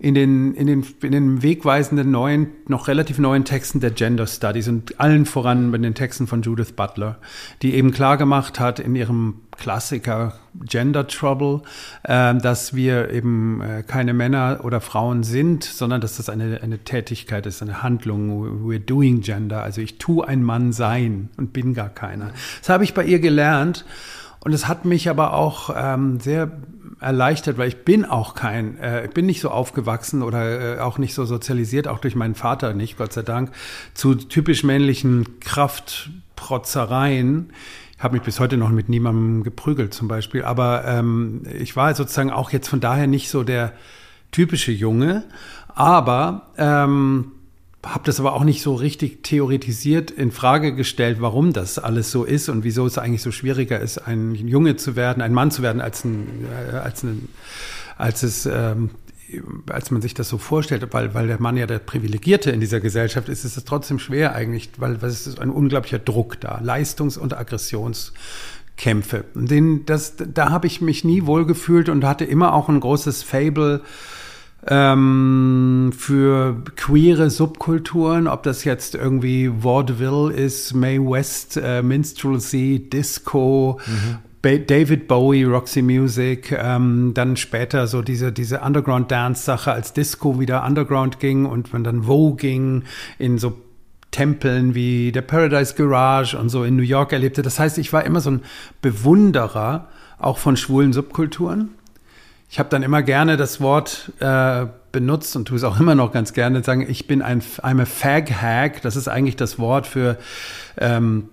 in den, in den, in den wegweisenden neuen, noch relativ neuen Texten der Gender Studies und allen voran mit den Texten von Judith Butler, die eben klar gemacht hat in ihrem Klassiker Gender Trouble, äh, dass wir eben äh, keine Männer oder Frauen sind, sondern dass das eine, eine Tätigkeit ist, eine Handlung. We're doing Gender. Also ich tue ein Mann sein und bin gar keiner. Das habe ich bei ihr gelernt. Und es hat mich aber auch ähm, sehr erleichtert, weil ich bin auch kein, äh, bin nicht so aufgewachsen oder äh, auch nicht so sozialisiert, auch durch meinen Vater nicht, Gott sei Dank, zu typisch männlichen Kraftprotzereien. Ich habe mich bis heute noch mit niemandem geprügelt zum Beispiel, aber ähm, ich war sozusagen auch jetzt von daher nicht so der typische Junge, aber ähm, habe das aber auch nicht so richtig theoretisiert in Frage gestellt, warum das alles so ist und wieso es eigentlich so schwieriger ist, ein Junge zu werden, ein Mann zu werden, als ein, äh, als ein, als es ähm, als man sich das so vorstellt, weil, weil der Mann ja der Privilegierte in dieser Gesellschaft ist, ist es trotzdem schwer eigentlich, weil, weil es ist ein unglaublicher Druck da, Leistungs- und Aggressionskämpfe. Den, das, da habe ich mich nie wohlgefühlt und hatte immer auch ein großes Fable ähm, für queere Subkulturen, ob das jetzt irgendwie Vaudeville ist, Mae West, äh, Minstrelsy, Disco, mhm. David Bowie, Roxy Music, ähm, dann später so diese, diese Underground-Dance-Sache, als Disco wieder Underground ging und man dann Vogue ging in so Tempeln wie der Paradise Garage und so in New York erlebte. Das heißt, ich war immer so ein Bewunderer auch von schwulen Subkulturen. Ich habe dann immer gerne das Wort äh, benutzt und tue es auch immer noch ganz gerne, sagen, ich bin ein I'm a Fag-Hag. Das ist eigentlich das Wort für ähm,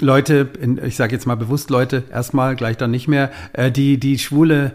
Leute, in, ich sage jetzt mal bewusst Leute, erstmal, gleich dann nicht mehr, äh, die, die schwule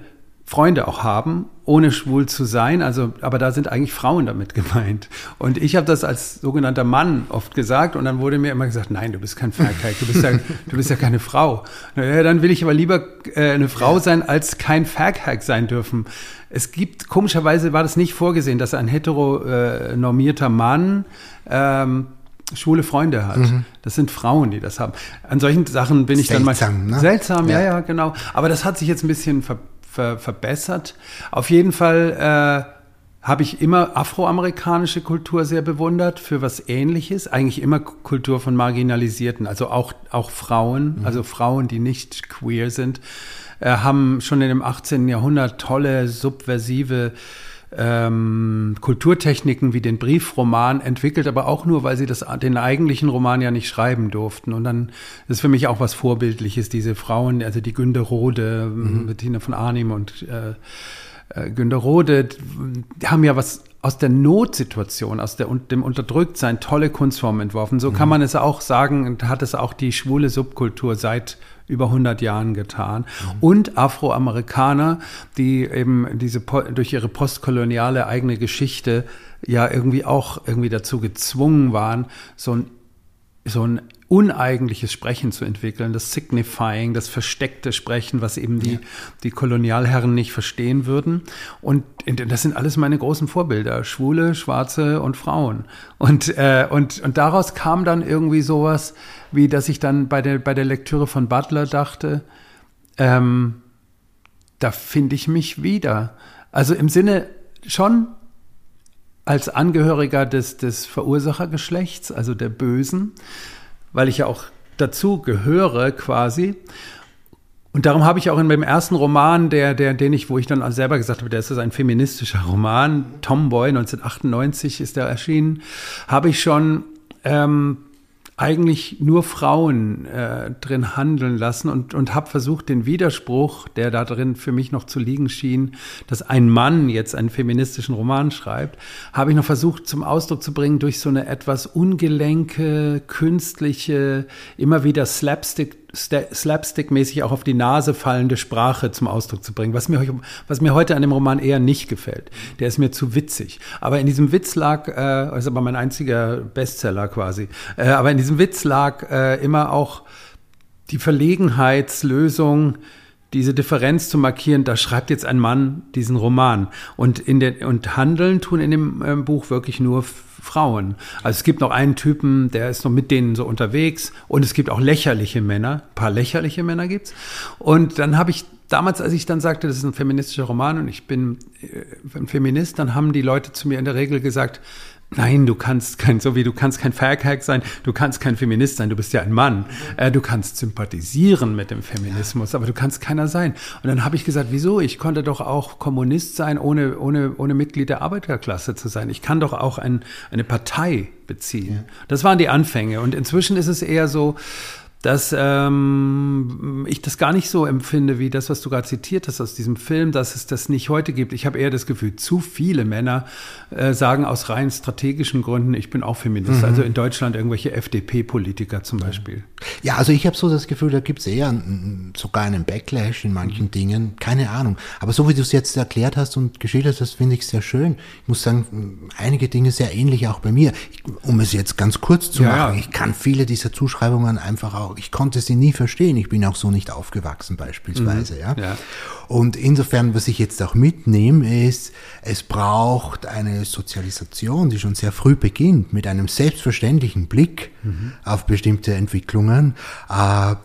Freunde auch haben, ohne schwul zu sein. Also, aber da sind eigentlich Frauen damit gemeint. Und ich habe das als sogenannter Mann oft gesagt und dann wurde mir immer gesagt, nein, du bist kein Faghack, du bist ja, du bist ja keine Frau. Ja, dann will ich aber lieber äh, eine Frau sein, als kein Faghack sein dürfen. Es gibt, komischerweise war das nicht vorgesehen, dass ein heteronormierter äh, Mann ähm, schwule Freunde hat. Mhm. Das sind Frauen, die das haben. An solchen Sachen bin ich seltsam, dann mal ne? seltsam, ja. ja, ja, genau. Aber das hat sich jetzt ein bisschen ver ver verbessert. Auf jeden Fall äh, habe ich immer afroamerikanische Kultur sehr bewundert für was Ähnliches. Eigentlich immer Kultur von Marginalisierten, also auch, auch Frauen, mhm. also Frauen, die nicht queer sind, äh, haben schon in dem 18. Jahrhundert tolle, subversive ähm, Kulturtechniken wie den Briefroman entwickelt, aber auch nur, weil sie das, den eigentlichen Roman ja nicht schreiben durften. Und dann ist für mich auch was Vorbildliches, diese Frauen, also die Günde Rode, mhm. Bettina von Arnim und äh, äh, Rode, die haben ja was aus der Notsituation, aus der, dem Unterdrücktsein tolle Kunstformen entworfen. So mhm. kann man es auch sagen und hat es auch die schwule Subkultur seit über 100 Jahren getan. Mhm. Und Afroamerikaner, die eben diese, durch ihre postkoloniale eigene Geschichte ja irgendwie auch irgendwie dazu gezwungen waren, so ein, so ein uneigentliches Sprechen zu entwickeln, das Signifying, das versteckte Sprechen, was eben die, ja. die Kolonialherren nicht verstehen würden. Und das sind alles meine großen Vorbilder, Schwule, Schwarze und Frauen. Und, äh, und, und daraus kam dann irgendwie sowas, wie dass ich dann bei der, bei der Lektüre von Butler dachte, ähm, da finde ich mich wieder. Also im Sinne schon als Angehöriger des, des Verursachergeschlechts, also der Bösen, weil ich ja auch dazu gehöre quasi. Und darum habe ich auch in meinem ersten Roman, der, der, den ich, wo ich dann selber gesagt habe, der ist ein feministischer Roman, Tomboy, 1998 ist der erschienen, habe ich schon ähm, eigentlich nur Frauen äh, drin handeln lassen und, und habe versucht, den Widerspruch, der da drin für mich noch zu liegen schien, dass ein Mann jetzt einen feministischen Roman schreibt, habe ich noch versucht zum Ausdruck zu bringen durch so eine etwas ungelenke, künstliche, immer wieder Slapstick slapstick-mäßig auch auf die Nase fallende Sprache zum Ausdruck zu bringen, was mir, was mir heute an dem Roman eher nicht gefällt. Der ist mir zu witzig. Aber in diesem Witz lag, äh, ist aber mein einziger Bestseller quasi, äh, aber in diesem Witz lag äh, immer auch die Verlegenheitslösung, diese Differenz zu markieren, da schreibt jetzt ein Mann diesen Roman. Und, in der, und handeln tun in dem äh, Buch wirklich nur Frauen. Also es gibt noch einen Typen, der ist noch mit denen so unterwegs. Und es gibt auch lächerliche Männer. Ein paar lächerliche Männer gibt's. Und dann habe ich damals, als ich dann sagte, das ist ein feministischer Roman und ich bin äh, ein Feminist, dann haben die Leute zu mir in der Regel gesagt, Nein, du kannst kein, so wie du kannst kein Fairhack sein, du kannst kein Feminist sein, du bist ja ein Mann. Äh, du kannst sympathisieren mit dem Feminismus, aber du kannst keiner sein. Und dann habe ich gesagt, wieso? Ich konnte doch auch Kommunist sein, ohne, ohne, ohne Mitglied der Arbeiterklasse zu sein. Ich kann doch auch ein, eine Partei beziehen. Ja. Das waren die Anfänge. Und inzwischen ist es eher so, dass ähm, ich das gar nicht so empfinde wie das, was du gerade zitiert hast aus diesem Film, dass es das nicht heute gibt. Ich habe eher das Gefühl, zu viele Männer äh, sagen aus rein strategischen Gründen, ich bin auch Feminist. Mhm. Also in Deutschland irgendwelche FDP-Politiker zum Beispiel. Ja, also ich habe so das Gefühl, da gibt es eher sogar einen Backlash in manchen mhm. Dingen. Keine Ahnung. Aber so wie du es jetzt erklärt hast und geschildert hast, finde ich es sehr schön. Ich muss sagen, einige Dinge sehr ähnlich auch bei mir. Ich, um es jetzt ganz kurz zu ja, machen, ja. ich kann viele dieser Zuschreibungen einfach auch auch, ich konnte sie nie verstehen. Ich bin auch so nicht aufgewachsen beispielsweise. Mhm. Ja? ja. Und insofern, was ich jetzt auch mitnehme, ist, es braucht eine Sozialisation, die schon sehr früh beginnt, mit einem selbstverständlichen Blick mhm. auf bestimmte Entwicklungen. Äh,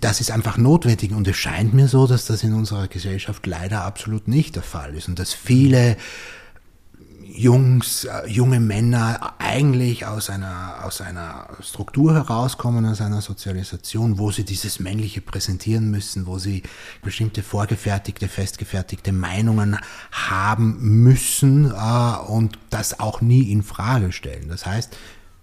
das ist einfach notwendig und es scheint mir so, dass das in unserer Gesellschaft leider absolut nicht der Fall ist und dass viele Jungs, äh, junge Männer eigentlich aus einer, aus einer Struktur herauskommen, aus einer Sozialisation, wo sie dieses Männliche präsentieren müssen, wo sie bestimmte vorgefertigte, festgefertigte Meinungen haben müssen äh, und das auch nie in Frage stellen. Das heißt,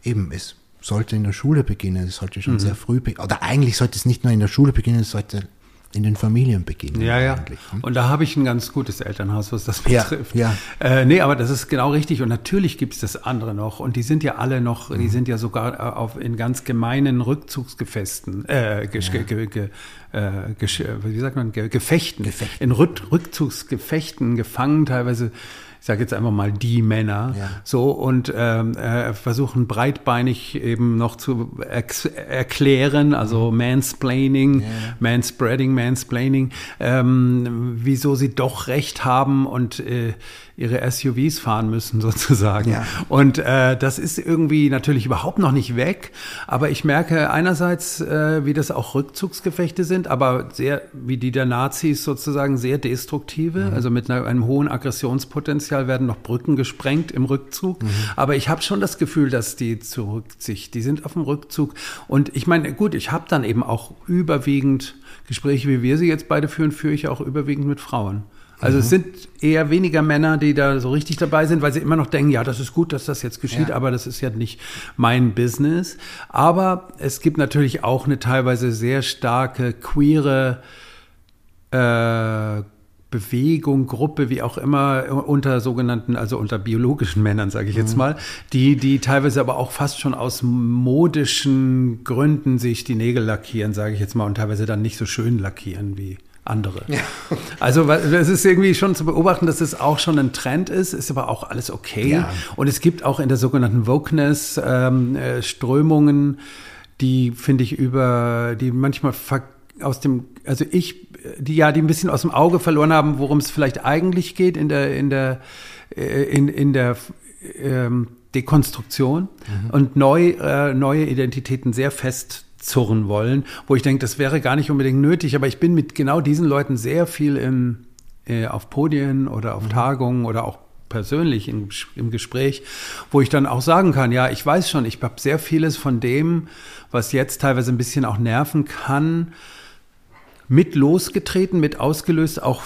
eben, es sollte in der Schule beginnen, es sollte schon mhm. sehr früh beginnen, oder eigentlich sollte es nicht nur in der Schule beginnen, es sollte in den Familien beginnen. Ja, ja. Hm? Und da habe ich ein ganz gutes Elternhaus, was das betrifft. Ja, ja. Äh, nee, aber das ist genau richtig. Und natürlich gibt es das andere noch. Und die sind ja alle noch, mhm. die sind ja sogar äh, auf, in ganz gemeinen Rückzugsgefesten, äh, ja. ge, ge, äh, wie sagt man, Gefechten. Gefechten. In Rückzugsgefechten gefangen, teilweise ich sage jetzt einfach mal die Männer, ja. so und ähm, äh, versuchen breitbeinig eben noch zu erklären, also mhm. Mansplaining, ja. Manspreading, Mansplaining, ähm, wieso sie doch recht haben und äh, ihre SUVs fahren müssen [laughs] sozusagen. Ja. Und äh, das ist irgendwie natürlich überhaupt noch nicht weg, aber ich merke einerseits, äh, wie das auch Rückzugsgefechte sind, aber sehr, wie die der Nazis sozusagen sehr destruktive, mhm. also mit einer, einem hohen Aggressionspotenzial werden noch Brücken gesprengt im Rückzug. Mhm. Aber ich habe schon das Gefühl, dass die zurück sich, die sind auf dem Rückzug. Und ich meine, gut, ich habe dann eben auch überwiegend Gespräche, wie wir sie jetzt beide führen, führe ich auch überwiegend mit Frauen. Also mhm. es sind eher weniger Männer, die da so richtig dabei sind, weil sie immer noch denken, ja, das ist gut, dass das jetzt geschieht, ja. aber das ist ja nicht mein Business. Aber es gibt natürlich auch eine teilweise sehr starke queere äh, Bewegung, Gruppe, wie auch immer, unter sogenannten, also unter biologischen Männern, sage ich jetzt mhm. mal, die, die teilweise aber auch fast schon aus modischen Gründen sich die Nägel lackieren, sage ich jetzt mal, und teilweise dann nicht so schön lackieren wie andere. Ja. Also es ist irgendwie schon zu beobachten, dass es auch schon ein Trend ist, ist aber auch alles okay. Ja. Und es gibt auch in der sogenannten Wokeness ähm, äh, Strömungen, die finde ich über, die manchmal aus dem, also ich, die ja, die ein bisschen aus dem Auge verloren haben, worum es vielleicht eigentlich geht in der, in der, äh, in, in der ähm, Dekonstruktion mhm. und neu, äh, neue Identitäten sehr fest zurren wollen, wo ich denke, das wäre gar nicht unbedingt nötig, aber ich bin mit genau diesen Leuten sehr viel im, äh, auf Podien oder auf mhm. Tagungen oder auch persönlich im, im Gespräch, wo ich dann auch sagen kann, ja, ich weiß schon, ich habe sehr vieles von dem, was jetzt teilweise ein bisschen auch nerven kann, mit losgetreten, mit ausgelöst, auch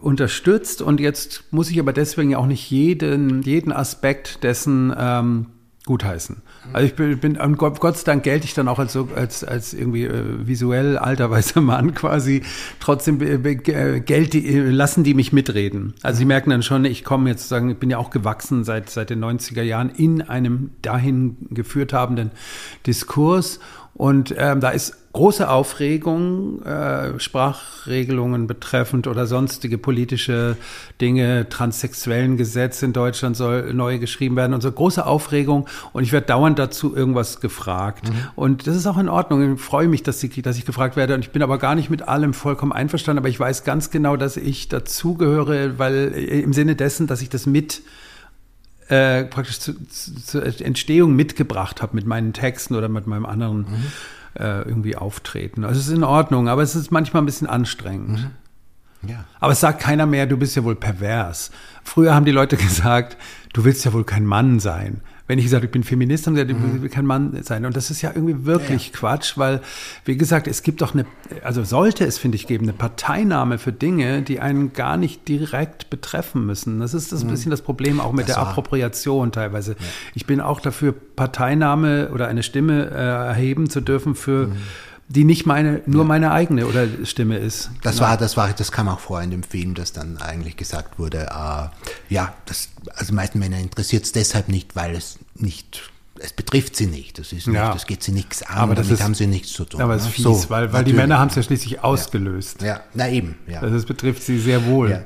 unterstützt. Und jetzt muss ich aber deswegen ja auch nicht jeden, jeden Aspekt dessen ähm, gutheißen. Also ich bin, bin und Gott, Gott sei Dank gelte ich dann auch als als als irgendwie äh, visuell alter weißer [laughs] Mann quasi. Trotzdem äh, die, äh, lassen die mich mitreden. Also sie merken dann schon, ich komme jetzt sagen, ich bin ja auch gewachsen seit seit den 90er Jahren in einem dahin geführt habenden Diskurs und ähm, da ist große Aufregung, äh, Sprachregelungen betreffend oder sonstige politische Dinge, transsexuellen Gesetz in Deutschland soll neu geschrieben werden und so große Aufregung und ich werde dauernd dazu irgendwas gefragt. Mhm. Und das ist auch in Ordnung. Ich freue mich, dass, ich, dass ich gefragt werde und ich bin aber gar nicht mit allem vollkommen einverstanden, aber ich weiß ganz genau, dass ich dazugehöre, weil äh, im Sinne dessen, dass ich das mit äh, praktisch zu, zur Entstehung mitgebracht habe mit meinen Texten oder mit meinem anderen mhm. Äh, irgendwie Auftreten. Also es ist in Ordnung, aber es ist manchmal ein bisschen anstrengend. Mhm. Ja. Aber es sagt keiner mehr, du bist ja wohl pervers. Früher haben die Leute [laughs] gesagt, du willst ja wohl kein Mann sein wenn ich gesagt ich bin Feminist, gesagt, ich will kein Mann sein. Und das ist ja irgendwie wirklich ja. Quatsch, weil, wie gesagt, es gibt doch eine, also sollte es, finde ich, geben, eine Parteinahme für Dinge, die einen gar nicht direkt betreffen müssen. Das ist das mhm. bisschen das Problem auch mit das der war. Appropriation teilweise. Ja. Ich bin auch dafür, Parteinahme oder eine Stimme äh, erheben zu dürfen für mhm die nicht meine, nur ja. meine eigene oder Stimme ist. Das genau. war, das war, das kam auch vor in dem Film, dass dann eigentlich gesagt wurde, äh, ja, das, also meisten Männer interessiert es deshalb nicht, weil es nicht es betrifft sie nicht. Das ist nicht, ja. das geht sie nichts an. Aber damit ist, haben sie nichts zu tun. Aber es ist fies, so, weil, weil die Männer haben es ja schließlich ausgelöst. Ja, ja. na eben. Ja. Also es betrifft sie sehr wohl. Ja.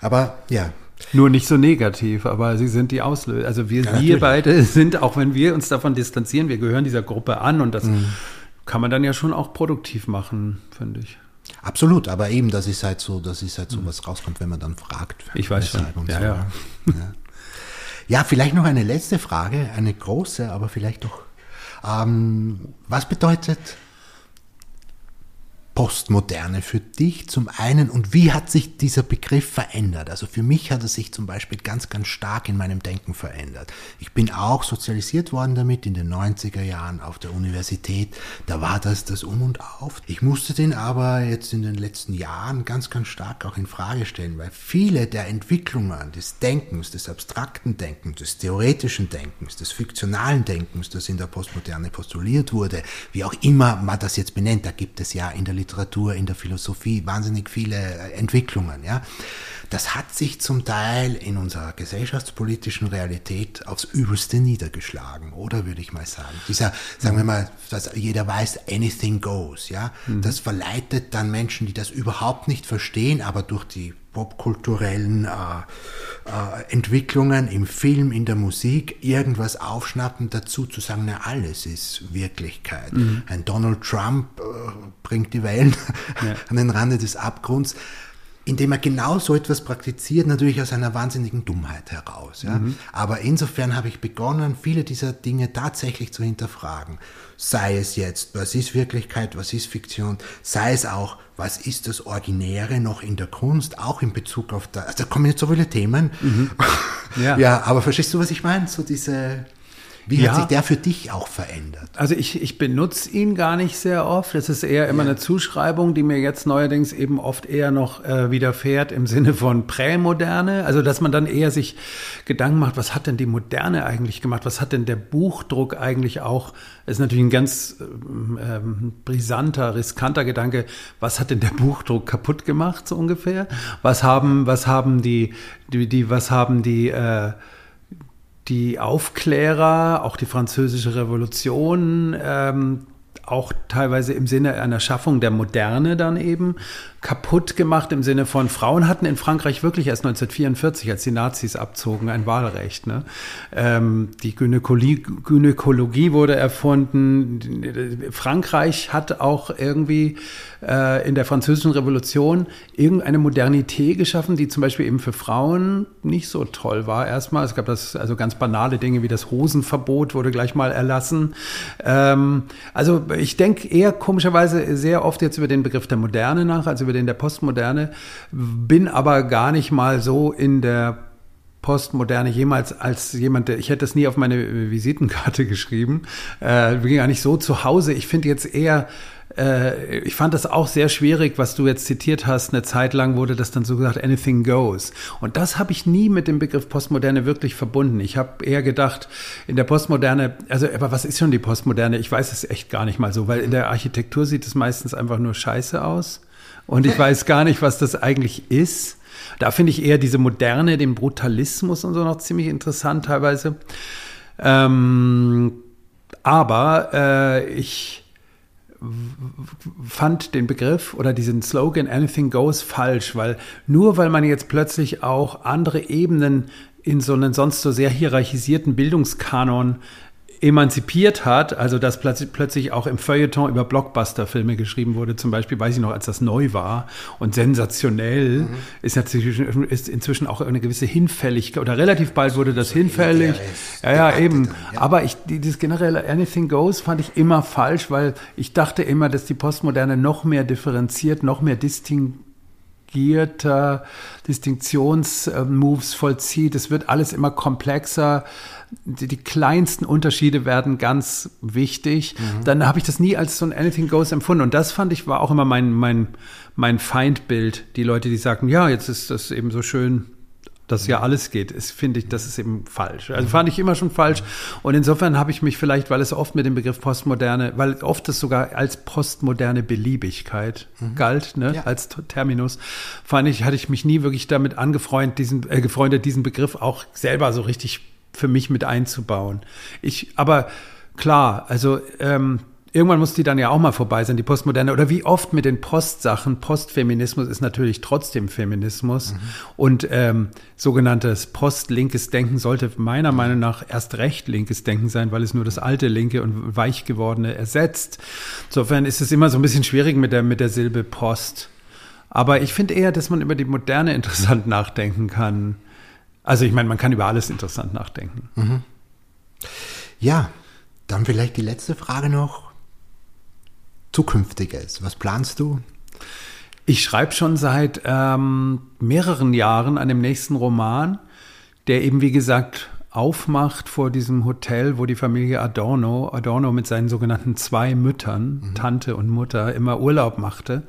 Aber ja. Nur nicht so negativ, aber sie sind die Auslöser. Also wir, wir beide [laughs] sind, auch wenn wir uns davon distanzieren, wir gehören dieser Gruppe an und das mhm kann man dann ja schon auch produktiv machen, finde ich. Absolut, aber eben, das ist halt so, das ist halt so, was rauskommt, wenn man dann fragt. Ich weiß schon. Ja, so. ja. ja. ja, vielleicht noch eine letzte Frage, eine große, aber vielleicht doch. Ähm, was bedeutet Postmoderne für dich zum einen und wie hat sich dieser Begriff verändert? Also für mich hat er sich zum Beispiel ganz, ganz stark in meinem Denken verändert. Ich bin auch sozialisiert worden damit in den 90er Jahren auf der Universität. Da war das das Um und Auf. Ich musste den aber jetzt in den letzten Jahren ganz, ganz stark auch in Frage stellen, weil viele der Entwicklungen des Denkens, des abstrakten Denkens, des theoretischen Denkens, des fiktionalen Denkens, das in der Postmoderne postuliert wurde, wie auch immer man das jetzt benennt, da gibt es ja in der Literatur, in der Philosophie, wahnsinnig viele äh, Entwicklungen. Ja. Das hat sich zum Teil in unserer gesellschaftspolitischen Realität aufs Übelste niedergeschlagen, oder würde ich mal sagen. Dieser, sagen wir mal, dass jeder weiß, anything goes, ja. Mhm. Das verleitet dann Menschen, die das überhaupt nicht verstehen, aber durch die popkulturellen äh, äh, Entwicklungen im Film, in der Musik, irgendwas aufschnappen, dazu zu sagen, na, alles ist Wirklichkeit. Mhm. Ein Donald Trump äh, bringt die Wellen [laughs] ja. an den Rande des Abgrunds indem er genau so etwas praktiziert, natürlich aus einer wahnsinnigen Dummheit heraus. Ja? Mhm. Aber insofern habe ich begonnen, viele dieser Dinge tatsächlich zu hinterfragen. Sei es jetzt, was ist Wirklichkeit, was ist Fiktion, sei es auch, was ist das Originäre noch in der Kunst, auch in Bezug auf da, also da kommen jetzt so viele Themen. Mhm. [laughs] Ja. ja, aber verstehst du, was ich meine? So diese, wie ja. hat sich der für dich auch verändert? Also ich, ich benutze ihn gar nicht sehr oft. Das ist eher immer ja. eine Zuschreibung, die mir jetzt neuerdings eben oft eher noch äh, widerfährt im [laughs] Sinne von Prämoderne. Also dass man dann eher sich Gedanken macht, was hat denn die Moderne eigentlich gemacht? Was hat denn der Buchdruck eigentlich auch? Das ist natürlich ein ganz ähm, ähm, brisanter, riskanter Gedanke. Was hat denn der Buchdruck kaputt gemacht, so ungefähr? Was haben, was haben die, die, die was haben die äh, die Aufklärer, auch die französische Revolution, ähm, auch teilweise im Sinne einer Schaffung der Moderne dann eben kaputt gemacht im Sinne von Frauen hatten in Frankreich wirklich erst 1944, als die Nazis abzogen, ein Wahlrecht. Ne? Ähm, die Gynäkologie, Gynäkologie wurde erfunden. Frankreich hat auch irgendwie äh, in der französischen Revolution irgendeine Modernität geschaffen, die zum Beispiel eben für Frauen nicht so toll war. Erstmal, es gab das also ganz banale Dinge wie das Hosenverbot wurde gleich mal erlassen. Ähm, also ich denke eher komischerweise sehr oft jetzt über den Begriff der Moderne nach, also über den der Postmoderne, bin aber gar nicht mal so in der Postmoderne jemals als jemand, der, ich hätte es nie auf meine Visitenkarte [laughs] geschrieben, äh, bin gar nicht so zu Hause. Ich finde jetzt eher, äh, ich fand das auch sehr schwierig, was du jetzt zitiert hast. Eine Zeit lang wurde das dann so gesagt, anything goes. Und das habe ich nie mit dem Begriff Postmoderne wirklich verbunden. Ich habe eher gedacht, in der Postmoderne, also aber was ist schon die Postmoderne? Ich weiß es echt gar nicht mal so, weil in der Architektur sieht es meistens einfach nur scheiße aus. Und ich weiß gar nicht, was das eigentlich ist. Da finde ich eher diese Moderne, den Brutalismus und so noch ziemlich interessant teilweise. Ähm, aber äh, ich fand den Begriff oder diesen Slogan Anything Goes falsch, weil nur weil man jetzt plötzlich auch andere Ebenen in so einen sonst so sehr hierarchisierten Bildungskanon emanzipiert hat, also dass plötzlich auch im Feuilleton über Blockbuster-Filme geschrieben wurde, zum Beispiel, weiß ich noch, als das neu war und sensationell, mhm. ist natürlich ist inzwischen auch eine gewisse Hinfälligkeit, oder relativ bald wurde das so hinfällig. Ja, ja, eben. ja. Aber ich, dieses generelle Anything Goes fand ich immer falsch, weil ich dachte immer, dass die Postmoderne noch mehr differenziert, noch mehr distinguiert dirigierter Distinktionsmoves vollzieht. Es wird alles immer komplexer. Die, die kleinsten Unterschiede werden ganz wichtig. Mhm. Dann habe ich das nie als so ein Anything Goes empfunden. Und das fand ich war auch immer mein, mein, mein Feindbild. Die Leute, die sagen, ja, jetzt ist das eben so schön dass ja alles geht, ist, finde ich, das ist eben falsch. Also fand ich immer schon falsch. Und insofern habe ich mich vielleicht, weil es oft mit dem Begriff Postmoderne, weil oft es sogar als postmoderne Beliebigkeit mhm. galt, ne, ja. als Terminus, fand ich, hatte ich mich nie wirklich damit angefreundet, diesen, äh, gefreundet, diesen Begriff auch selber so richtig für mich mit einzubauen. Ich, aber klar, also ähm, irgendwann muss die dann ja auch mal vorbei sein, die Postmoderne. Oder wie oft mit den Postsachen. Postfeminismus ist natürlich trotzdem Feminismus. Mhm. Und ähm, sogenanntes postlinkes Denken sollte meiner Meinung nach erst recht linkes Denken sein, weil es nur das alte linke und weich gewordene ersetzt. Insofern ist es immer so ein bisschen schwierig mit der, mit der Silbe Post. Aber ich finde eher, dass man über die Moderne interessant nachdenken kann. Also ich meine, man kann über alles interessant nachdenken. Mhm. Ja, dann vielleicht die letzte Frage noch. Zukünftiges? Was planst du? Ich schreibe schon seit ähm, mehreren Jahren an dem nächsten Roman, der eben, wie gesagt, aufmacht vor diesem Hotel, wo die Familie Adorno, Adorno mit seinen sogenannten zwei Müttern, mhm. Tante und Mutter, immer Urlaub machte.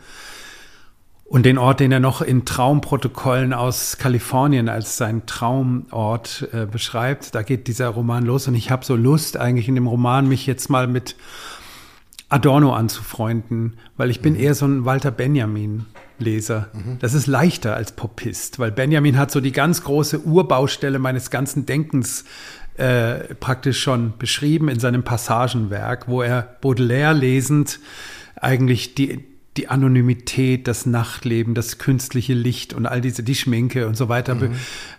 Und den Ort, den er noch in Traumprotokollen aus Kalifornien als sein Traumort äh, beschreibt, da geht dieser Roman los. Und ich habe so Lust, eigentlich in dem Roman mich jetzt mal mit Adorno anzufreunden, weil ich bin mhm. eher so ein Walter Benjamin. Leser. Mhm. Das ist leichter als Popist, weil Benjamin hat so die ganz große Urbaustelle meines ganzen Denkens äh, praktisch schon beschrieben in seinem Passagenwerk, wo er Baudelaire lesend eigentlich die, die Anonymität, das Nachtleben, das künstliche Licht und all diese, die Schminke und so weiter mhm.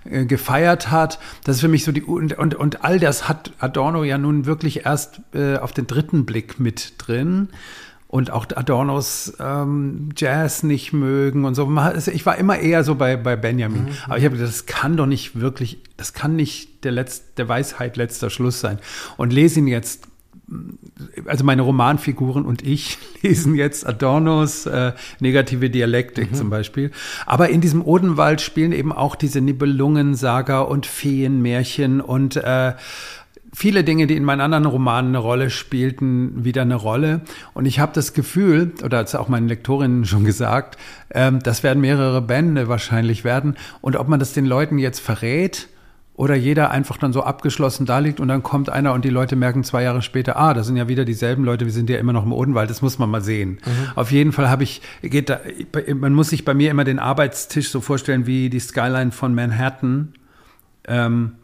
äh, gefeiert hat. Das ist für mich so die, und, und, und all das hat Adorno ja nun wirklich erst äh, auf den dritten Blick mit drin und auch Adornos ähm, Jazz nicht mögen und so. Ich war immer eher so bei, bei Benjamin. Mhm. Aber ich habe gedacht, das kann doch nicht wirklich, das kann nicht der, Letz-, der Weisheit letzter Schluss sein. Und lese ihn jetzt also meine Romanfiguren und ich [laughs] lesen jetzt Adornos äh, negative Dialektik mhm. zum Beispiel. Aber in diesem Odenwald spielen eben auch diese Nibelungen, Saga und Feenmärchen und äh, viele Dinge, die in meinen anderen Romanen eine Rolle spielten, wieder eine Rolle. Und ich habe das Gefühl, oder hat es auch meinen Lektorinnen schon gesagt, ähm, das werden mehrere Bände wahrscheinlich werden. Und ob man das den Leuten jetzt verrät, oder jeder einfach dann so abgeschlossen da liegt und dann kommt einer und die Leute merken zwei Jahre später, ah, das sind ja wieder dieselben Leute, wir sind ja immer noch im Odenwald, das muss man mal sehen. Mhm. Auf jeden Fall habe ich, geht da, man muss sich bei mir immer den Arbeitstisch so vorstellen wie die Skyline von Manhattan. Ähm,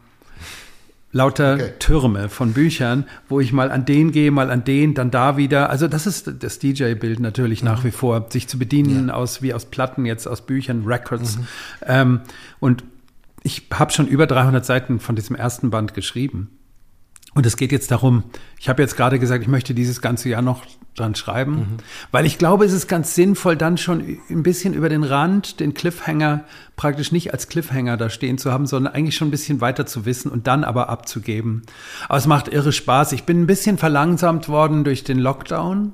lauter okay. Türme von Büchern, wo ich mal an den gehe, mal an den, dann da wieder. Also das ist das DJ-Bild natürlich mhm. nach wie vor, sich zu bedienen ja. aus wie aus Platten, jetzt aus Büchern, Records. Mhm. Ähm, und ich habe schon über 300 Seiten von diesem ersten Band geschrieben. Und es geht jetzt darum, ich habe jetzt gerade gesagt, ich möchte dieses ganze Jahr noch dran schreiben, mhm. weil ich glaube, es ist ganz sinnvoll, dann schon ein bisschen über den Rand, den Cliffhanger praktisch nicht als Cliffhanger da stehen zu haben, sondern eigentlich schon ein bisschen weiter zu wissen und dann aber abzugeben. Aber es macht irre Spaß. Ich bin ein bisschen verlangsamt worden durch den Lockdown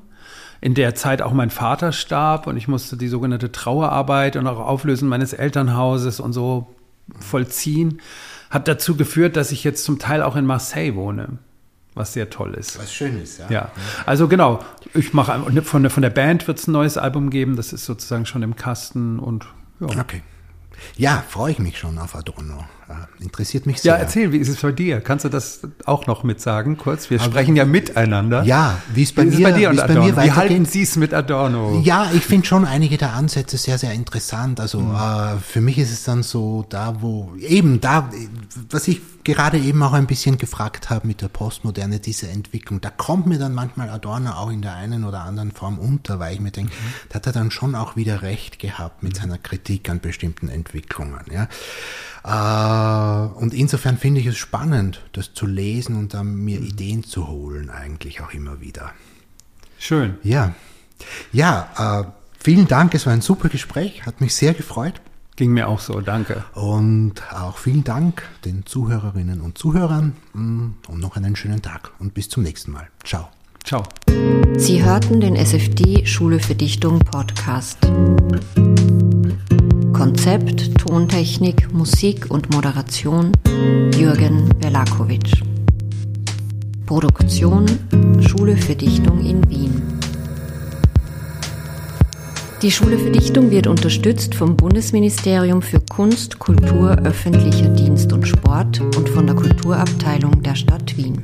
in der Zeit auch mein Vater starb und ich musste die sogenannte Trauerarbeit und auch Auflösen meines Elternhauses und so vollziehen. hat dazu geführt, dass ich jetzt zum Teil auch in Marseille wohne, was sehr toll ist. Was schön ist, ja. Ja, also genau, ich mache von der, von der Band wird es ein neues Album geben, das ist sozusagen schon im Kasten und ja. Okay. Ja, freue ich mich schon auf Adorno. Interessiert mich sehr. Ja, erzähl, wie ist es bei dir? Kannst du das auch noch mit sagen, kurz? Wir sprechen ja miteinander. Ja, wie es bei Wie ist mir, es bei dir und wie es bei Adorno? mir Wie halten. Sie es mit Adorno? Ja, ich finde schon einige der Ansätze sehr, sehr interessant. Also Mhm. äh, für mich ist es dann so, da wo, eben da, was ich gerade eben auch ein bisschen gefragt habe mit der Postmoderne, diese Entwicklung, da kommt mir dann manchmal Adorno auch in der einen oder anderen Form unter, weil ich mir denke, Mhm. da hat er dann schon auch wieder recht gehabt mit seiner Kritik an bestimmten Entwicklungen. Ja. Äh, und insofern finde ich es spannend, das zu lesen und dann mir Mhm. Ideen zu holen, eigentlich auch immer wieder. Schön. Ja, ja, äh, vielen Dank. Es war ein super Gespräch, hat mich sehr gefreut. Ging mir auch so, danke. Und auch vielen Dank den Zuhörerinnen und Zuhörern mm, und noch einen schönen Tag und bis zum nächsten Mal. Ciao. Ciao. Sie hörten den SFD Schule für Dichtung Podcast. Konzept, Tontechnik, Musik und Moderation Jürgen Berlakovic. Produktion Schule für Dichtung in Wien. Die Schule für Dichtung wird unterstützt vom Bundesministerium für Kunst, Kultur, öffentlicher Dienst und Sport und von der Kulturabteilung der Stadt Wien.